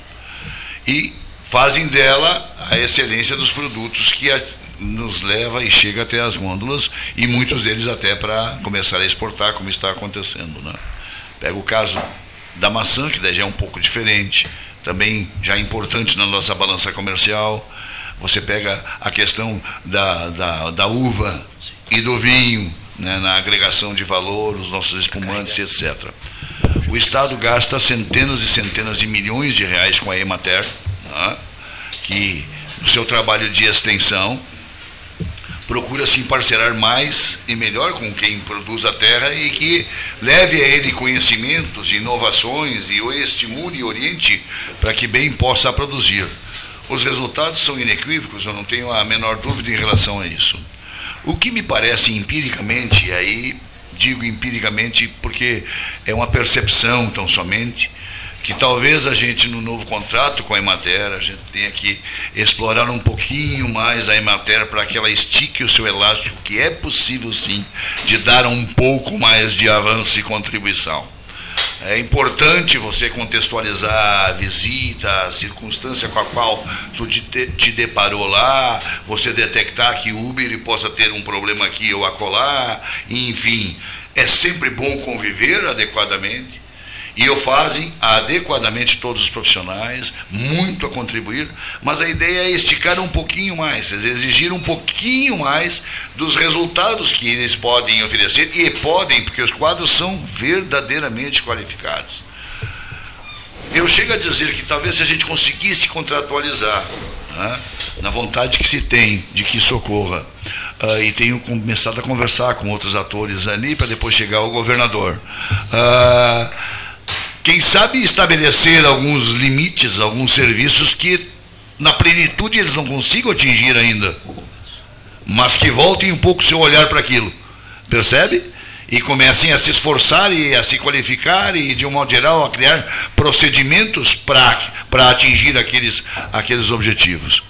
E fazem dela a excelência dos produtos que a- nos leva e chega até as gôndolas e muitos deles até para começar a exportar, como está acontecendo. Né? Pega o caso da maçã, que daí já é um pouco diferente, também já importante na nossa balança comercial. Você pega a questão da, da, da uva e do vinho, né, na agregação de valor, os nossos espumantes, etc. O Estado gasta centenas e centenas de milhões de reais com a Emater, né, que no seu trabalho de extensão procura se parcerar mais e melhor com quem produz a terra e que leve a ele conhecimentos, inovações e o estimule e oriente para que bem possa produzir. Os resultados são inequívocos, eu não tenho a menor dúvida em relação a isso. O que me parece empiricamente, e aí digo empiricamente porque é uma percepção tão somente, que talvez a gente, no novo contrato com a Emater, a gente tenha que explorar um pouquinho mais a Emater para que ela estique o seu elástico, que é possível sim, de dar um pouco mais de avanço e contribuição. É importante você contextualizar a visita, a circunstância com a qual tu te, te deparou lá, você detectar que o Uber possa ter um problema aqui ou acolá, enfim. É sempre bom conviver adequadamente e o fazem adequadamente todos os profissionais, muito a contribuir, mas a ideia é esticar um pouquinho mais, exigir um pouquinho mais dos resultados que eles podem oferecer, e podem, porque os quadros são verdadeiramente qualificados. Eu chego a dizer que talvez se a gente conseguisse contratualizar, né, na vontade que se tem de que socorra, uh, e tenho começado a conversar com outros atores ali, para depois chegar ao governador. Uh, quem sabe estabelecer alguns limites, alguns serviços que na plenitude eles não consigam atingir ainda, mas que voltem um pouco seu olhar para aquilo, percebe? E comecem a se esforçar e a se qualificar e, de um modo geral, a criar procedimentos para atingir aqueles, aqueles objetivos.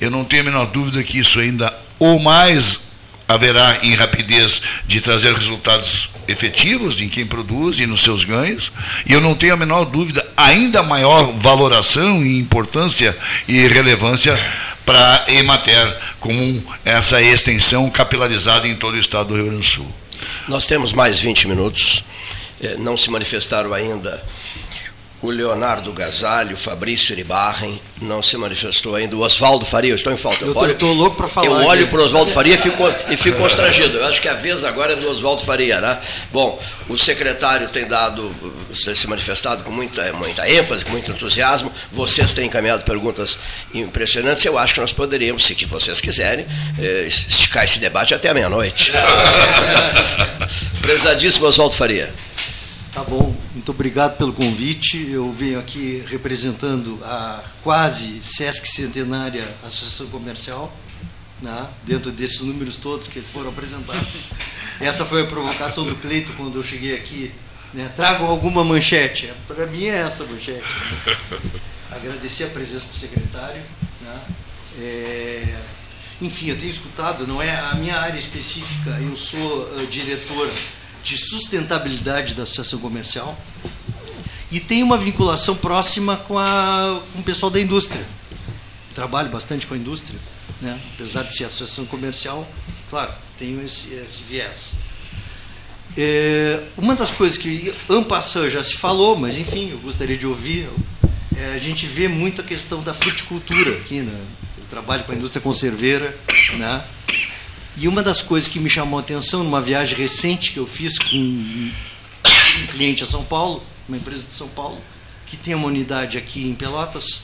Eu não tenho a menor dúvida que isso ainda, ou mais haverá em rapidez de trazer resultados efetivos em quem produz e nos seus ganhos, e eu não tenho a menor dúvida, ainda maior valoração e importância e relevância para a Emater, com essa extensão capilarizada em todo o estado do Rio Grande do Sul. Nós temos mais 20 minutos, eh, não se manifestaram ainda o Leonardo Gasalho, o Fabrício Iribarren, não se manifestou ainda. O Oswaldo Faria, eu estou em falta. Eu estou louco para falar. Eu olho para o Oswaldo Faria e fico, e fico [LAUGHS] constrangido. Eu acho que a vez agora é do Oswaldo Faria. Né? Bom, o secretário tem dado, se manifestado com muita, muita ênfase, com muito entusiasmo. Vocês têm encaminhado perguntas impressionantes. Eu acho que nós poderíamos, se vocês quiserem, eh, esticar esse debate até a meia-noite. [LAUGHS] Prezadíssimo Oswaldo Faria. Tá bom, muito obrigado pelo convite. Eu venho aqui representando a quase Sesc Centenária Associação Comercial, né, dentro desses números todos que foram apresentados. [LAUGHS] Essa foi a provocação do Cleito quando eu cheguei aqui. Né, tragam alguma manchete. Para mim é essa a manchete. [LAUGHS] Agradecer a presença do secretário. Né, é, enfim, eu tenho escutado, não é a minha área específica, eu sou uh, diretor de sustentabilidade da associação comercial e tem uma vinculação próxima com, a, com o pessoal da indústria. Trabalho bastante com a indústria, né? apesar de ser associação comercial, claro, tenho esse, esse viés. É, uma das coisas que Ampassan já se falou, mas enfim, eu gostaria de ouvir, é, a gente vê muita questão da fruticultura aqui, né? eu trabalho com a indústria conserveira, né? E uma das coisas que me chamou a atenção numa viagem recente que eu fiz com um cliente a São Paulo, uma empresa de São Paulo, que tem uma unidade aqui em Pelotas,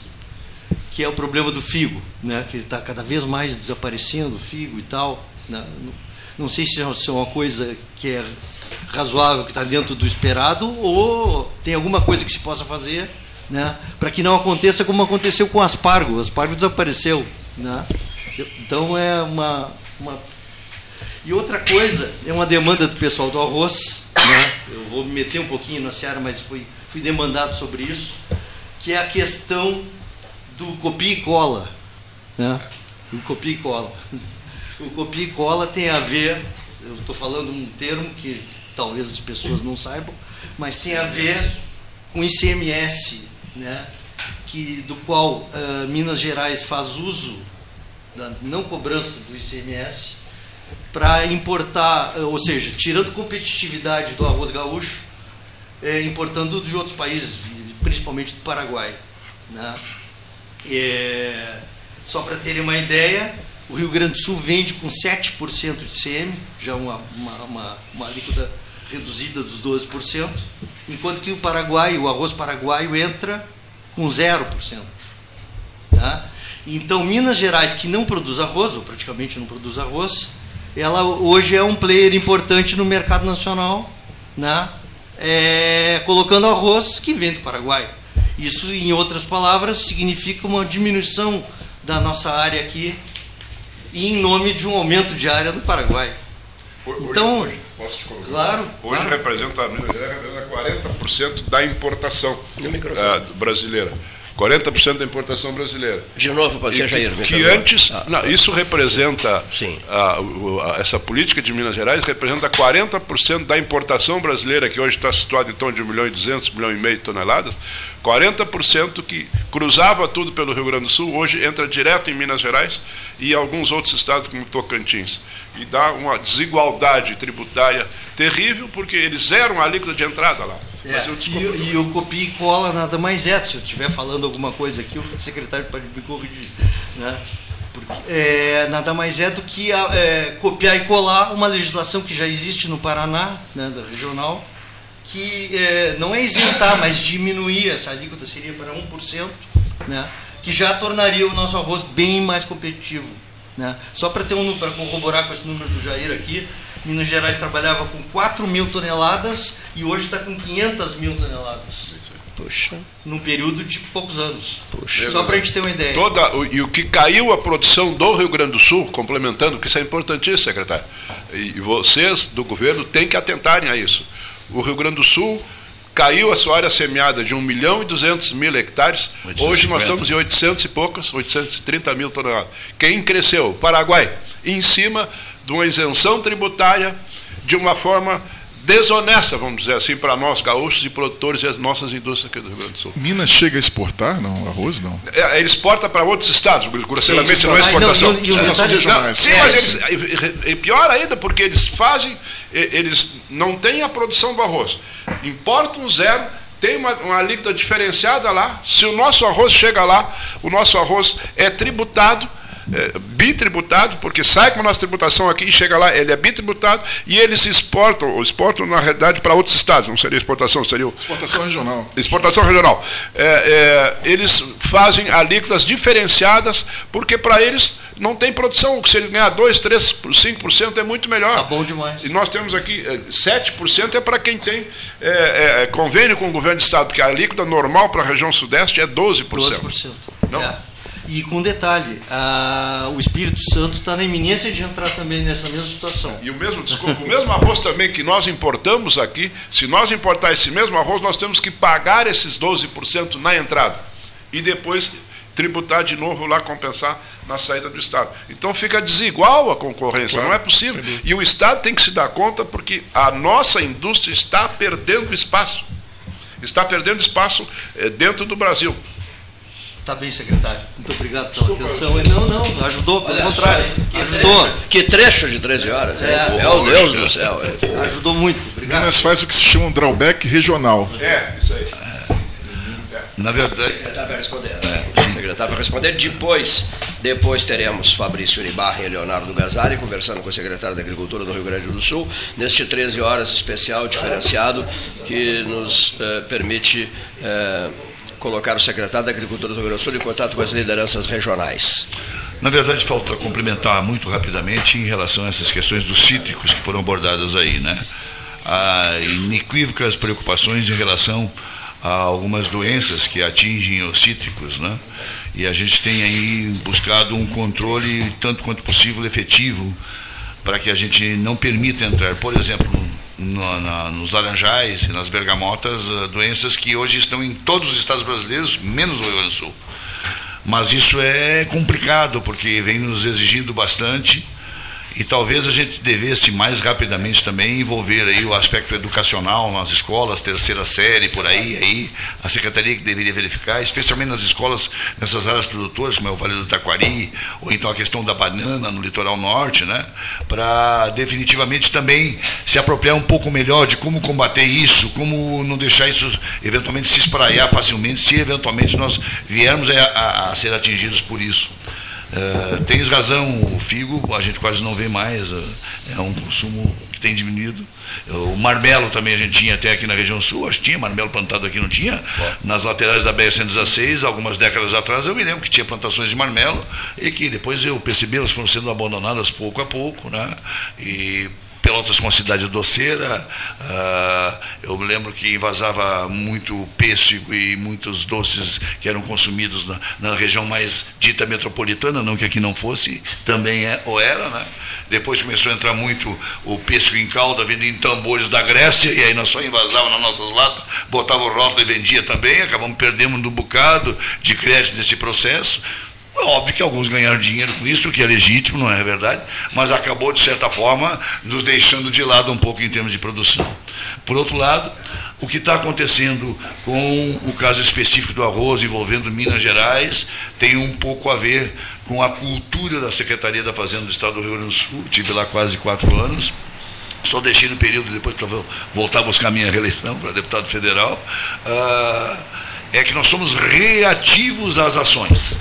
que é o problema do figo, né? que está cada vez mais desaparecendo, o figo e tal. Né? Não sei se é uma coisa que é razoável, que está dentro do esperado, ou tem alguma coisa que se possa fazer né? para que não aconteça como aconteceu com o aspargo. O aspargo desapareceu. Né? Então é uma, uma e outra coisa, é uma demanda do pessoal do arroz, né? eu vou me meter um pouquinho na seara, mas fui, fui demandado sobre isso, que é a questão do copia e cola. Né? O copia e cola. O copia e cola tem a ver, eu estou falando um termo que talvez as pessoas não saibam, mas tem a ver com ICMS, né? que, do qual uh, Minas Gerais faz uso da não cobrança do ICMS para importar, eh, ou seja, tirando competitividade do arroz gaúcho, é, importando de outros países, principalmente do Paraguai. Né? É, só para terem uma ideia, o Rio Grande do Sul vende com 7% de CM, já uma, uma, uma, uma alíquota reduzida dos 12%, enquanto que o Paraguai, o arroz paraguaio entra com 0%. Tá? Então, Minas Gerais, que não produz arroz, ou praticamente não produz arroz, ela hoje é um player importante no mercado nacional, né? É, colocando arroz que vem do Paraguai. Isso, em outras palavras, significa uma diminuição da nossa área aqui e em nome de um aumento de área do Paraguai. Hoje, então, hoje, Posso te colocar? Claro. Hoje claro. representa, a Minas Gerais representa 40% da importação ah, brasileira. 40% da importação brasileira. De novo, pode ser, Jair. que, antes, Ah, não, isso representa, a- a- essa política de Minas Gerais representa 40% da importação brasileira, que hoje está situada em torno de 1 milhão e 200, 1 milhão e meio de toneladas, 40% que cruzava tudo pelo Rio Grande do Sul, hoje entra direto em Minas Gerais e alguns outros estados como Tocantins. E dá uma desigualdade tributária terrível, porque eles zeram a alíquota de entrada lá. É, e, e o copia e cola nada mais é. Se eu estiver falando alguma coisa aqui, o secretário pode me corrigir. Né? Porque, é, nada mais é do que a- é, copiar e colar uma legislação que já existe no Paraná, né, da regional, que é, não é isentar, mas diminuir essa alíquota seria para 1%, né, que já tornaria o nosso arroz bem mais competitivo. Né? Só para ter um para corroborar com esse número do Jair aqui, Minas Gerais trabalhava com 4 mil toneladas e hoje está com 500 mil toneladas. Puxa. Num período de poucos anos. Puxa. Só para a gente ter uma ideia. Toda, o- e o que caiu a produção do Rio Grande do Sul, complementando, que isso é importantíssimo, secretário, e, e vocês do governo têm que atentarem a isso. O Rio Grande do Sul caiu a sua área semeada de 1 milhão e 200 mil hectares, hoje nós 850. estamos em 800 e poucas, 830 mil toneladas. Quem cresceu? Paraguai, em cima de uma isenção tributária de uma forma desonesta, vamos dizer assim, para nós gaúchos e produtores e as nossas indústrias aqui do Rio Grande do Sul. Minas chega a exportar, não? Arroz, não? É, ele exporta para outros estados, grosseiramente Sim, não é exportação. não, e e o Não, detalhe- regionais. sim, É, mas eles, e pior ainda, porque eles fazem, eles não têm a produção do arroz. Importam zero, tem uma, uma alíquota diferenciada lá. Se o nosso arroz chega lá, o nosso arroz é tributado, é, bitributado, porque sai com a nossa tributação aqui e chega lá, ele é bitributado, e eles exportam, ou exportam na realidade para outros estados, não seria exportação, seria o, Exportação regional. Exportação regional. É, é, eles fazem alíquotas diferenciadas, porque para eles não tem produção. Se eles ganhar 2, 3, 5% é muito melhor. Tá bom demais. E nós temos aqui é, 7% é para quem tem é, é, convênio com o governo do Estado, porque a alíquota normal para a região sudeste é 12%. 12%. Não. É. E com detalhe, a- o Espírito Santo está na iminência de entrar também nessa mesma situação. E o mesmo, desculpa, o mesmo arroz também que nós importamos aqui, se nós importar esse mesmo arroz, nós temos que pagar esses 12% na entrada. E depois tributar de novo lá, compensar na saída do Estado. Então fica desigual a concorrência, Claro, não é possível. dúvida. E o Estado tem que se dar conta porque a nossa indústria está perdendo espaço. Está perdendo espaço eh, dentro do Brasil. Tá bem, secretário. Muito obrigado pela atenção. Não, não, ajudou, pelo contrário. Ajudou. trecho- Que trecho de 13 horas. hein? É. Meu Deus do céu. é. Ajudou muito. Obrigado. Minas faz o que se chama um drawback regional. É, isso aí. Na verdade, O secretário vai responder. né? O secretário vai responder. Depois, depois teremos Fabrício Uribarra e Leonardo Gazari conversando com o secretário da Agricultura do Rio Grande do Sul, neste 13 horas especial, diferenciado, que nos eh, permite eh, colocar o secretário da Agricultura do Rio Grande do Sul em contato com as lideranças regionais. Na verdade, falta complementar muito rapidamente em relação a essas questões dos cítricos que foram abordadas aí, né? Há inequívocas preocupações em relação a algumas doenças que atingem os cítricos, né? E a gente tem aí buscado um controle tanto quanto possível efetivo para que a gente não permita entrar, por exemplo, no- na- nos laranjais e nas bergamotas, eh, doenças que hoje estão em todos os estados brasileiros, menos o Rio Grande do Sul. Mas isso é complicado, porque vem nos exigindo bastante e talvez a gente devesse mais rapidamente também envolver aí o aspecto educacional nas escolas, terceira série, por aí, aí a secretaria que deveria verificar, especialmente nas escolas, nessas áreas produtoras, como é o Vale do Taquari, ou então a questão da banana no litoral norte, né? Para definitivamente também se apropriar um pouco melhor de como combater isso, como não deixar isso eventualmente se espraiar facilmente, se eventualmente nós viermos a, a- a ser atingidos por isso. Eh, tens razão, o figo a gente quase não vê mais, eh, é um consumo que tem diminuído. O marmelo também a gente tinha até aqui na região sul, acho que tinha marmelo plantado aqui, não tinha? Nas laterais da BR-116, algumas décadas atrás, eu me lembro que tinha plantações de marmelo e que depois eu percebi elas foram sendo abandonadas pouco a pouco, né? E Pelotas com uma cidade doceira. Uh, eu me lembro que invasava muito pêssego e muitos doces que eram consumidos na, na, região mais dita metropolitana, não que aqui não fosse, também é ou era, né? Depois começou a entrar muito o pêssego em calda, vindo em tambores da Grécia, e aí nós só invasava nas nossas latas, botava o rótulo e vendia também, acabamos perdendo um bocado de crédito nesse processo. Óbvio que alguns ganharam dinheiro com isso, o que é legítimo, não é verdade? Mas acabou, de certa forma, nos deixando de lado um pouco em termos de produção. Por outro lado, o que está acontecendo com o caso específico do arroz envolvendo Minas Gerais tem um pouco a ver com a cultura da Secretaria da Fazenda do Estado do Rio Grande do Sul. Tive lá quase quatro anos. Só deixei no período depois para voltar a buscar minha reeleição para deputado federal. Ah, é que nós somos reativos às ações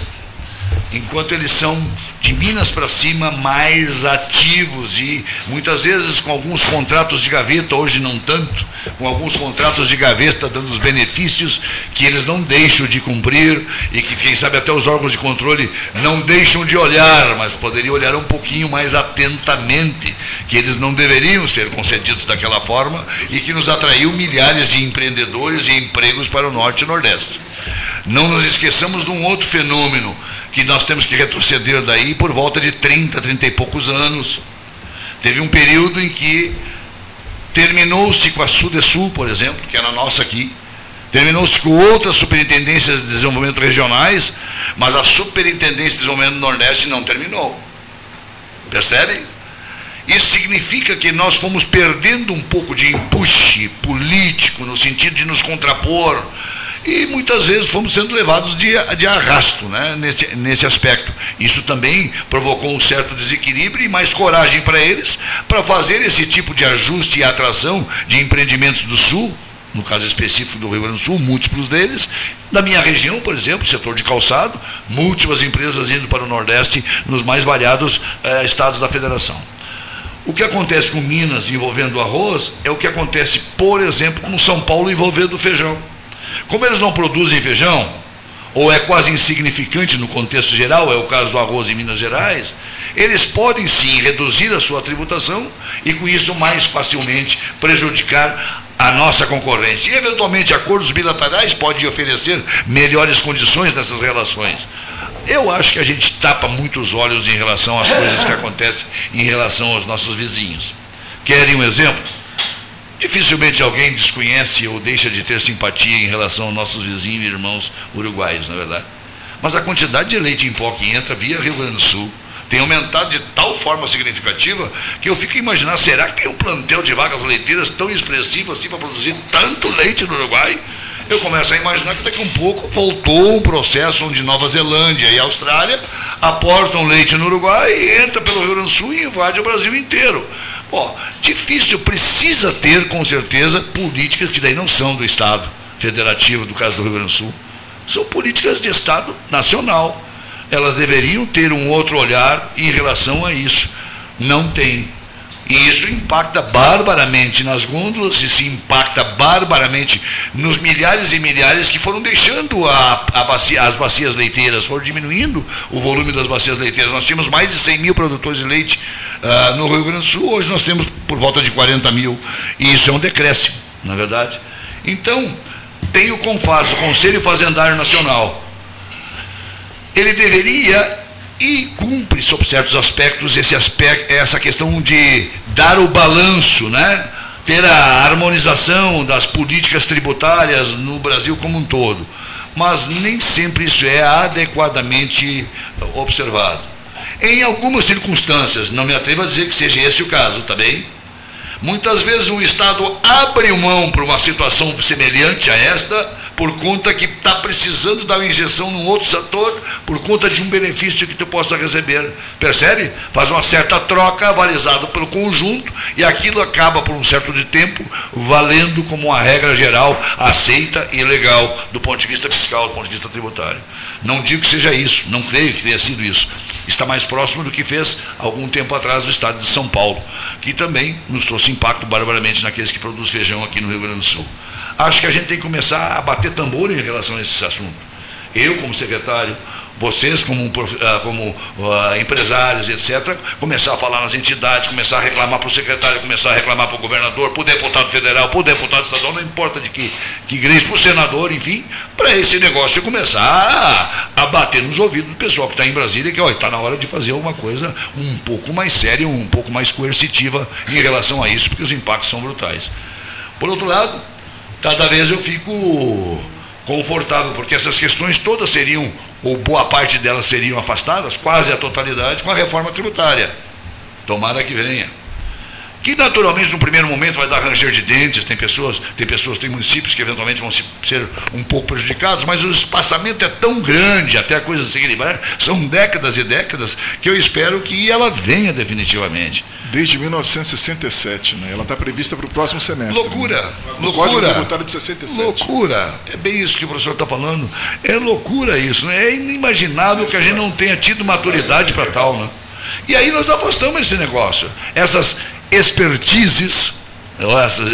enquanto eles são de Minas para cima mais ativos e muitas vezes com alguns contratos de gaveta, hoje não tanto, com alguns contratos de gaveta dando os benefícios que eles não deixam de cumprir e que quem sabe até os órgãos de controle não deixam de olhar, mas poderiam olhar um pouquinho mais atentamente, que eles não deveriam ser concedidos daquela forma e que nos atraiu milhares de empreendedores e empregos para o norte e nordeste. Não nos esqueçamos de um outro fenômeno que nós temos que retroceder daí por volta de 30, 30 e poucos anos. Teve um período em que terminou-se com a Sudesul, por exemplo, que era nossa aqui, terminou-se com outras superintendências de desenvolvimento regionais, mas a Superintendência de Desenvolvimento do Nordeste não terminou. Percebem? Isso significa que nós fomos perdendo um pouco de empuxe político, no sentido de nos contrapor e muitas vezes fomos sendo levados de, de arrasto né, nesse, nesse aspecto. Isso também provocou um certo desequilíbrio e mais coragem para eles para fazer esse tipo de ajuste e atração de empreendimentos do Sul, no caso específico do Rio Grande do Sul, múltiplos deles. Da minha região, por exemplo, setor de calçado, múltiplas empresas indo para o Nordeste nos mais variados eh, estados da federação. O que acontece com Minas envolvendo arroz é o que acontece, por exemplo, com São Paulo envolvendo feijão. Como eles não produzem feijão, ou é quase insignificante no contexto geral, é o caso do arroz em Minas Gerais, eles podem sim reduzir a sua tributação e com isso mais facilmente prejudicar a nossa concorrência. E eventualmente acordos bilaterais podem oferecer melhores condições nessas relações. Eu acho que a gente tapa muitos olhos em relação às coisas que acontecem em relação aos nossos vizinhos. Querem um exemplo? Dificilmente alguém desconhece ou deixa de ter simpatia em relação aos nossos vizinhos e irmãos uruguaios, na é verdade. Mas a quantidade de leite em pó que entra via Rio Grande do Sul tem aumentado de tal forma significativa que eu fico imaginando, será que tem um plantel de vacas leiteiras tão expressivo assim para produzir tanto leite no Uruguai? Eu começo a imaginar que daqui a um pouco voltou um processo onde Nova Zelândia e Austrália aportam leite no Uruguai e entra pelo Rio Grande do Sul e invade o Brasil inteiro. Ó, difícil, precisa ter, com certeza, políticas que daí não são do Estado federativo, do caso do Rio Grande do Sul. São políticas de Estado nacional. Elas deveriam ter um outro olhar em relação a isso. Não tem. E isso impacta barbaramente nas gôndolas, isso impacta barbaramente nos milhares e milhares que foram deixando a, a bacia, as bacias leiteiras, foram diminuindo o volume das bacias leiteiras. Nós tínhamos mais de 100 mil produtores de leite uh, no Rio Grande do Sul, hoje nós temos por volta de 40 mil. E isso é um decréscimo, na é verdade. Então, tem o CONFAS, o Conselho Fazendário Nacional. Ele deveria e cumpre, sob certos aspectos, esse aspecto, essa questão de dar o balanço, né? ter a harmonização das políticas tributárias no Brasil como um todo. Mas nem sempre isso é adequadamente observado. Em algumas circunstâncias, não me atrevo a dizer que seja esse o caso, tá bem? Muitas vezes o Estado abre mão para uma situação semelhante a esta, por conta que está precisando dar uma injeção num outro setor, por conta de um benefício que tu possa receber. Percebe? Faz uma certa troca avalizada pelo conjunto e aquilo acaba por um certo de tempo valendo como uma regra geral aceita e legal do ponto de vista fiscal, do ponto de vista tributário. Não digo que seja isso, não creio que tenha sido isso. Está mais próximo do que fez algum tempo atrás o Estado de São Paulo, que também nos trouxe impacto barbaramente naqueles que produzem feijão aqui no Rio Grande do Sul acho que a gente tem que começar a bater tambor em relação a esse assunto. Eu, como secretário, vocês como, ah, como uh, empresários, etc., começar a falar nas entidades, começar a reclamar para o secretário, começar a reclamar para o governador, para o deputado federal, para o deputado estadual, não importa de que, que igreja, para o senador, enfim, para esse negócio começar a, a, bater nos ouvidos do pessoal que está em Brasília, que está na hora de fazer alguma coisa um pouco mais séria, um pouco mais coercitiva em relação a isso, porque os impactos são brutais. Por outro lado, cada vez eu fico confortável, porque essas questões todas seriam, ou boa parte delas seriam afastadas, quase a totalidade, com a reforma tributária. Tomara que venha que naturalmente no primeiro momento vai dar ranger de dentes, tem pessoas, tem pessoas, tem municípios que eventualmente vão ser um pouco prejudicados, mas o espaçamento é tão grande até a coisa se equilibrar, são décadas e décadas, que eu espero que ela venha definitivamente. Desde 1967, né? Ela está prevista para o próximo semestre. Loucura, né? loucura. de 67. Loucura. É bem isso que o professor está falando. É loucura isso, né? É inimaginável que a gente não tenha tido maturidade para tal, né? E aí nós afastamos esse negócio. Essas expertises,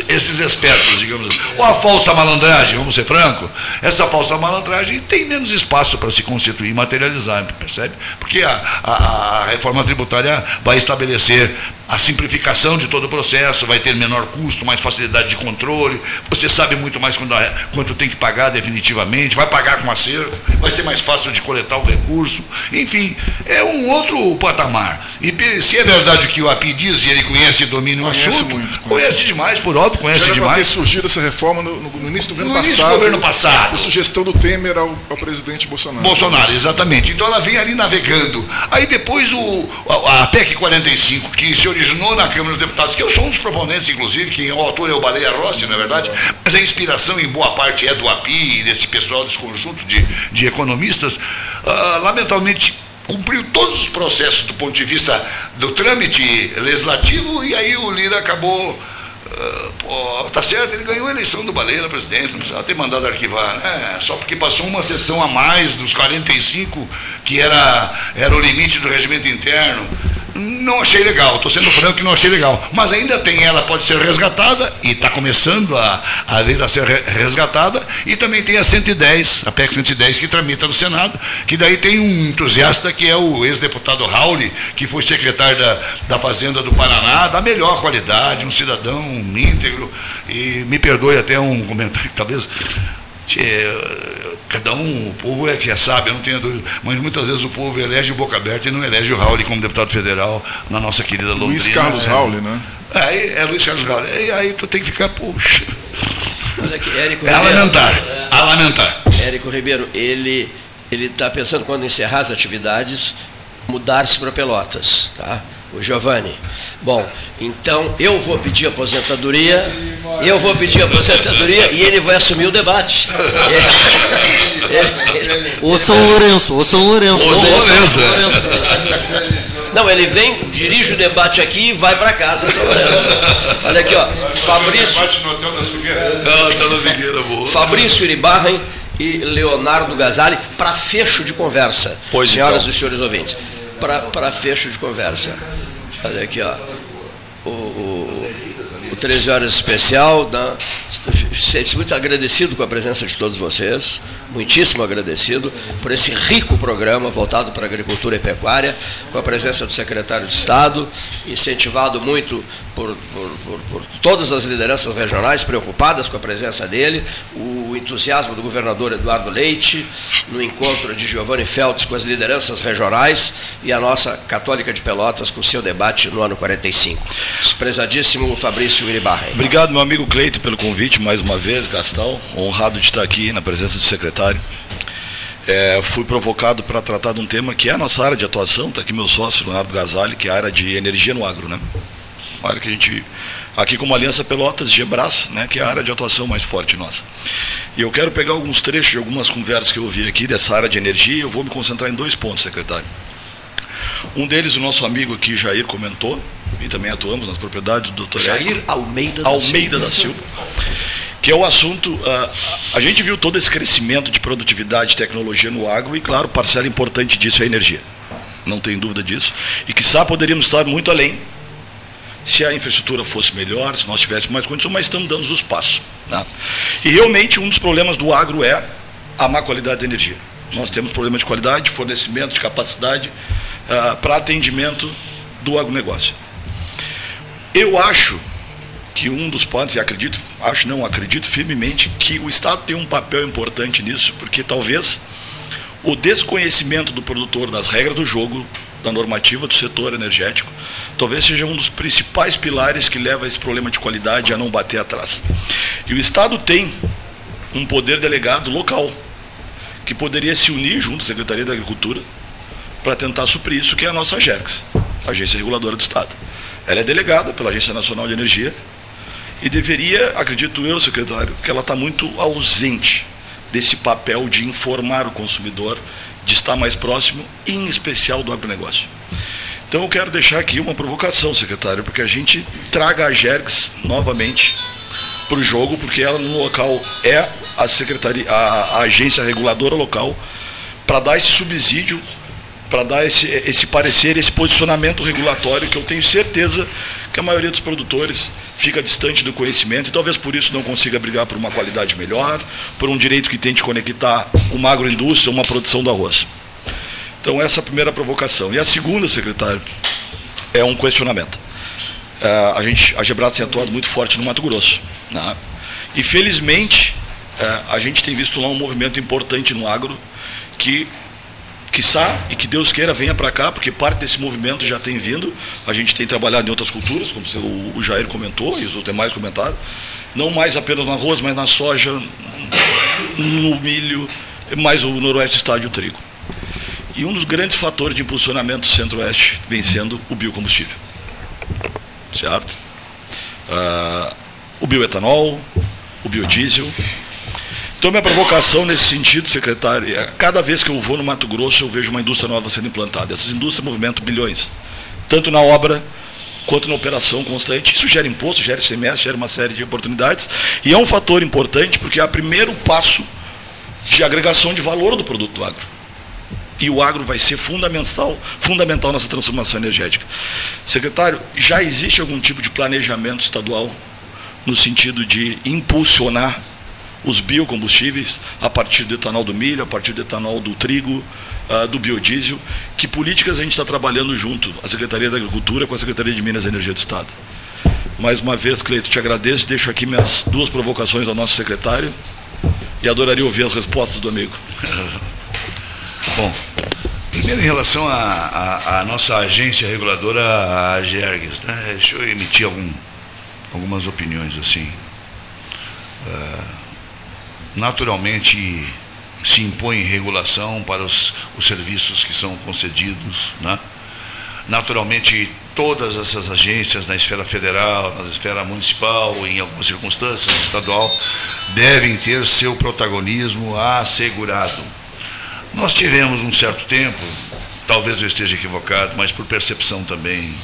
esses espertos, digamos assim, ou a falsa malandragem, vamos ser franco, essa falsa malandragem tem menos espaço para se constituir e materializar, percebe? Porque a, a, a reforma tributária vai estabelecer a simplificação de todo o processo, vai ter menor custo, mais facilidade de controle, você sabe muito mais quando, quanto tem que pagar definitivamente, vai pagar com acerto, vai ser mais fácil de coletar o recurso, enfim, é um outro patamar. E se é verdade que o API diz, e ele conhece e domina o conhece assunto, muito, conhece, conhece demais, por óbvio, conhece Já demais. ter surgido essa reforma no, no início do governo no passado. do governo passado. Por sugestão do Temer ao, ao, presidente Bolsonaro. Bolsonaro, exatamente. Então ela vem ali navegando. Aí depois o, a, a PEC 45, que se originou na Câmara dos Deputados, que eu sou um dos proponentes, inclusive, que o autor é o Baleia Rossi, não é verdade? Mas a inspiração, em boa parte, é do API e desse pessoal, desse conjunto de, de economistas. Uh, lamentavelmente, cumpriu todos os processos do ponto de vista do trâmite legislativo e aí o Lira acabou Uh, tá certo, ele ganhou a eleição do Baleia na presidência, não precisava ter mandado arquivar, né? Só porque passou uma sessão a mais dos 45, que era, era o limite do regimento interno. Não achei legal, estou sendo franco que não achei legal. Mas ainda tem ela, pode ser resgatada, e está começando a, a vir a ser resgatada, e também tem a 110, a PEC 110, que tramita no Senado, que daí tem um entusiasta que é o ex-deputado Rauli, que foi secretário da, da Fazenda do Paraná, da melhor qualidade, um cidadão íntegro, e me perdoe até um comentário que talvez cada um, o povo é que é sábio, eu não tenho dúvida, mas muitas vezes o povo elege o Boca Aberta e não elege o Raul como deputado federal na nossa querida Londrina. Luiz Carlos é, Raul, né? É, é Luiz Carlos Raul. E aí tu tem que ficar, puxa. Olha aqui, Érico é a lamentar, é, a lamentar. Érico Ribeiro, ele ele está pensando quando encerrar as atividades, mudar-se para Pelotas, tá? O Giovanni. Bom, então eu vou pedir aposentadoria, eu vou pedir aposentadoria e ele vai assumir o debate. O São Lourenço, o São Lourenço. O São Lourenço. Não, ele vem, dirige o debate aqui e vai para casa, São Lourenço. Olha aqui, ó. Fabrício. Fabrício Iribarren e Leonardo Gasali para fecho de conversa. Pois Senhoras então. e senhores ouvintes para fecho de conversa. Olha aqui, ó. O, o, o 13 Horas Especial, né? sente muito agradecido com a presença de todos vocês, muitíssimo agradecido por esse rico programa voltado para a agricultura e pecuária, com a presença do secretário de Estado, incentivado muito por, por, por, por todas as lideranças regionais preocupadas com a presença dele, o entusiasmo do governador Eduardo Leite, no encontro de Giovanni Feltz com as lideranças regionais e a nossa Católica de Pelotas com seu debate no ano 45. Prezadíssimo Fabrício Iribarra. Obrigado, meu amigo Cleito, pelo convite mais uma vez, Gastão. Honrado de estar aqui na presença do secretário. É, fui provocado para tratar de um tema que é a nossa área de atuação, está aqui meu sócio, Leonardo Gasali, que é a área de energia no agro, né? Uma área que a gente, aqui como Aliança Pelotas, Gebras, né, que é a área de atuação mais forte nossa. E eu quero pegar alguns trechos de algumas conversas que eu ouvi aqui dessa área de energia e eu vou me concentrar em dois pontos, secretário. Um deles, o nosso amigo aqui, Jair, comentou, e também atuamos nas propriedades do doutor Jair Almeida, Almeida da Silva. Da Silva que é o assunto. Uh, a gente viu todo esse crescimento de produtividade e tecnologia no agro, e claro, parcela importante disso é a energia. Não tem dúvida disso. E que poderíamos estar muito além se a infraestrutura fosse melhor, se nós tivéssemos mais condições, mas estamos dando os passos. Né? E realmente um dos problemas do agro é a má qualidade da energia. Nós temos problemas de qualidade, de fornecimento, de capacidade uh, para atendimento do agronegócio. Eu acho que um dos pontos, e acredito, acho não, acredito firmemente, que o Estado tem um papel importante nisso, porque talvez o desconhecimento do produtor das regras do jogo, da normativa do setor energético, talvez seja um dos principais pilares que leva esse problema de qualidade a não bater atrás. E o Estado tem um poder delegado local, que poderia se unir junto à Secretaria da Agricultura para tentar suprir isso, que é a nossa AGERX, Agência Reguladora do Estado. Ela é delegada pela Agência Nacional de Energia e deveria, acredito eu, secretário, que ela está muito ausente desse papel de informar o consumidor, de estar mais próximo, em especial do agronegócio. Então eu quero deixar aqui uma provocação, secretário, porque a gente traga a GERGS novamente para o jogo, porque ela no local é a secretaria, a, a agência reguladora local, para dar esse subsídio, para dar esse, esse parecer, esse posicionamento regulatório que eu tenho certeza que a maioria dos produtores fica distante do conhecimento e talvez por isso não consiga brigar por uma qualidade melhor, por um direito que tente conectar uma agroindústria, uma produção do arroz. Então essa é a primeira provocação. E a segunda, secretário, é um questionamento. Uh, a gente, a Gebras tem atuado muito forte no Mato Grosso. Né? E felizmente uh, a gente tem visto lá um movimento importante no agro que quiçá, e que Deus queira venha para cá, porque parte desse movimento já tem vindo. A gente tem trabalhado em outras culturas, como o Jair comentou e os demais comentaram. Não mais apenas no arroz, mas na soja, no milho, mais o noroeste estádio trigo. E um dos grandes fatores de impulsionamento do centro-oeste vem sendo o biocombustível. Certo? Uh, o bioetanol, o biodiesel, então, minha provocação nesse sentido, secretário, é cada vez que eu vou no Mato Grosso, eu vejo uma indústria nova sendo implantada. Essas indústrias movimentam bilhões, tanto na obra quanto na operação constante. Isso gera imposto, gera ICMS, gera uma série de oportunidades. E é um fator importante porque é o primeiro passo de agregação de valor do produto do agro. E o agro vai ser fundamental, fundamental nessa transformação energética. Secretário, já existe algum tipo de planejamento estadual no sentido de impulsionar os biocombustíveis a partir do etanol do milho, a partir do etanol do trigo, uh, do biodiesel. Que políticas a gente está trabalhando junto, a Secretaria da Agricultura com a Secretaria de Minas e Energia do Estado? Mais uma vez, Cleito, te agradeço, deixo aqui minhas duas provocações ao nosso secretário e adoraria ouvir as respostas do amigo. [LAUGHS] Bom, primeiro em relação à nossa agência reguladora, a AGERGS, né? deixa eu emitir algum, algumas opiniões assim. Uh, naturalmente se impõe regulação para os, os serviços que são concedidos. Né? Naturalmente, todas essas agências na esfera federal, na esfera municipal, em algumas circunstâncias estadual, devem ter seu protagonismo assegurado. Nós tivemos um certo tempo, talvez eu esteja equivocado, mas por percepção também,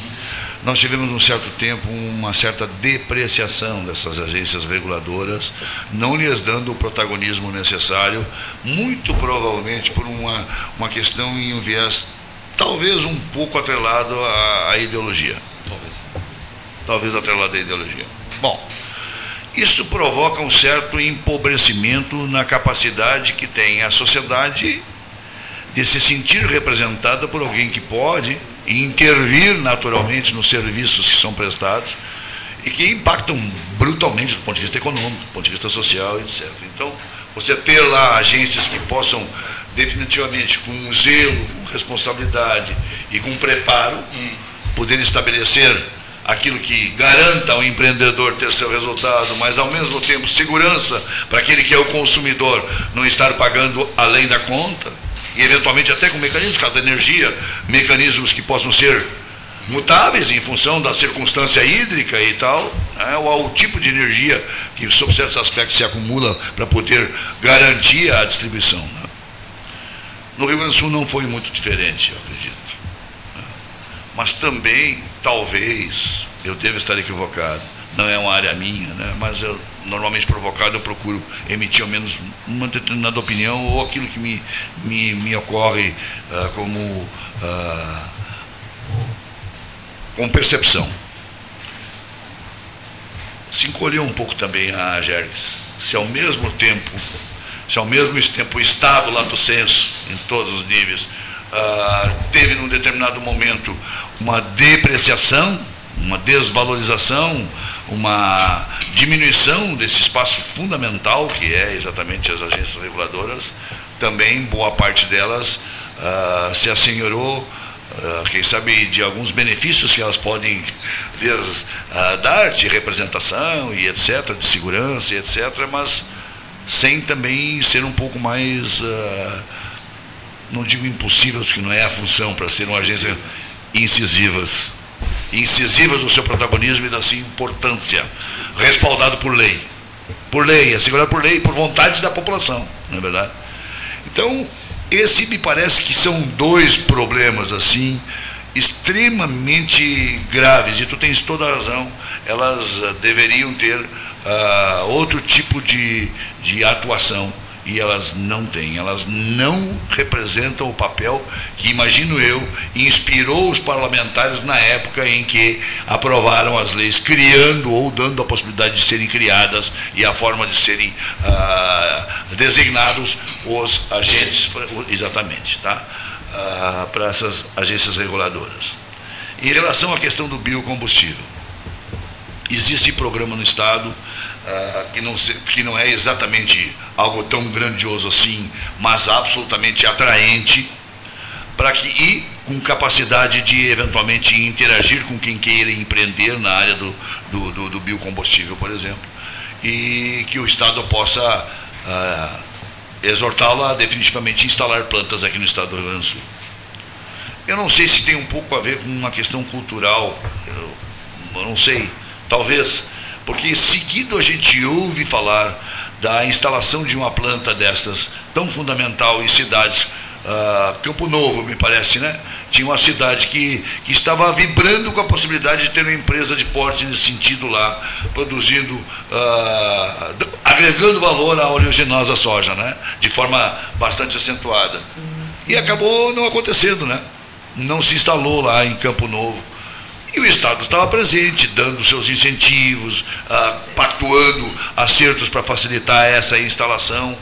nós tivemos um certo tempo uma certa depreciação dessas agências reguladoras, não lhes dando o protagonismo necessário, muito provavelmente por uma, uma questão em um viés talvez um pouco atrelado à, à ideologia. Talvez. Talvez atrelado à ideologia. Bom, isso provoca um certo empobrecimento na capacidade que tem a sociedade de se sentir representada por alguém que pode intervir naturalmente nos serviços que são prestados e que impactam brutalmente do ponto de vista econômico, do ponto de vista social, etc. Então, você ter lá agências que possam definitivamente com zelo, com responsabilidade e com preparo poder estabelecer aquilo que garanta ao empreendedor ter seu resultado, mas ao mesmo tempo segurança para aquele que é o consumidor não estar pagando além da conta, e eventualmente até com mecanismos, caso da energia, mecanismos que possam ser mutáveis em função da circunstância hídrica e tal, né, ou ao tipo de energia que, sob certos aspectos, se acumula para poder garantir a distribuição. Né. No Rio Grande do Sul não foi muito diferente, eu acredito. Né. Mas também, talvez, eu devo estar equivocado, não é uma área minha, né, mas eu normalmente provocado, eu procuro emitir ao menos uma determinada opinião ou aquilo que me, me, me ocorre uh, como uh, com percepção. Se encolheu um pouco também a Jergs. Se ao mesmo tempo se ao mesmo tempo o Estado, lato senso, em todos os níveis, ah, teve num determinado momento uma depreciação, uma desvalorização, uma diminuição desse espaço fundamental que é exatamente as agências reguladoras, também boa parte delas ah, se assenhorou, ah, quem sabe de alguns benefícios que elas podem lhes, ah, dar de representação e etc, de segurança e etc, mas sem também ser um pouco mais não digo impossíveis, porque não é a função para ser uma agência incisivas. Incisivas no seu protagonismo e da sua importância, respaldado por lei. Por lei, assegurado por lei, por vontade da população, não é verdade? Então, esse me parece que são dois problemas assim extremamente graves, e tu tens toda a razão, elas uh, deveriam ter uh, outro tipo de, de atuação e elas não têm, elas não representam o papel que, imagino eu, inspirou os parlamentares na época em que aprovaram as leis, criando ou dando a possibilidade de serem criadas e a forma de serem ah, designados os agentes, exatamente, tá? Ah, para essas agências reguladoras. Em relação à questão do biocombustível, existe programa no Estado ah, que, não que não é exatamente algo tão grandioso assim, mas absolutamente atraente, para que e com capacidade de eventualmente interagir com quem queira empreender na área do, do, do, do biocombustível, por exemplo, e que o Estado possa ah, exortá-lo a definitivamente instalar plantas aqui no Estado do Rio Grande do Sul. Eu não sei se tem um pouco a ver com uma questão cultural, eu, eu não sei, talvez porque seguido a gente ouve falar da instalação de uma planta destas tão fundamental em cidades, uh, Campo Novo, me parece, né? Tinha uma cidade que, que estava vibrando com a possibilidade de ter uma empresa de porte nesse sentido lá, produzindo, uh, agregando valor à oleaginosa soja, né? De forma bastante acentuada. E acabou não acontecendo, né? Não se instalou lá em Campo Novo. E o Estado estava presente, dando seus incentivos, ah, pactuando acertos para facilitar essa instalação.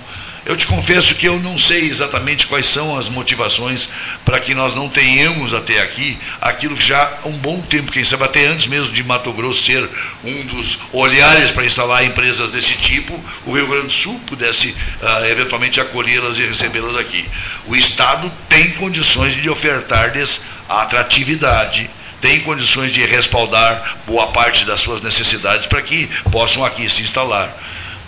Eu te confesso que eu não sei exatamente quais são as motivações para que nós não tenhamos até aqui aquilo que já há um bom tempo, quem sabe até antes mesmo de Mato Grosso ser um dos olhares para instalar empresas desse tipo, o Rio Grande do Sul pudesse uh, eventualmente acolhê-las e recebê-las aqui. O Estado tem condições de ofertar-lhes a atratividade, tem condições de respaldar boa parte das suas necessidades para que possam aqui se instalar.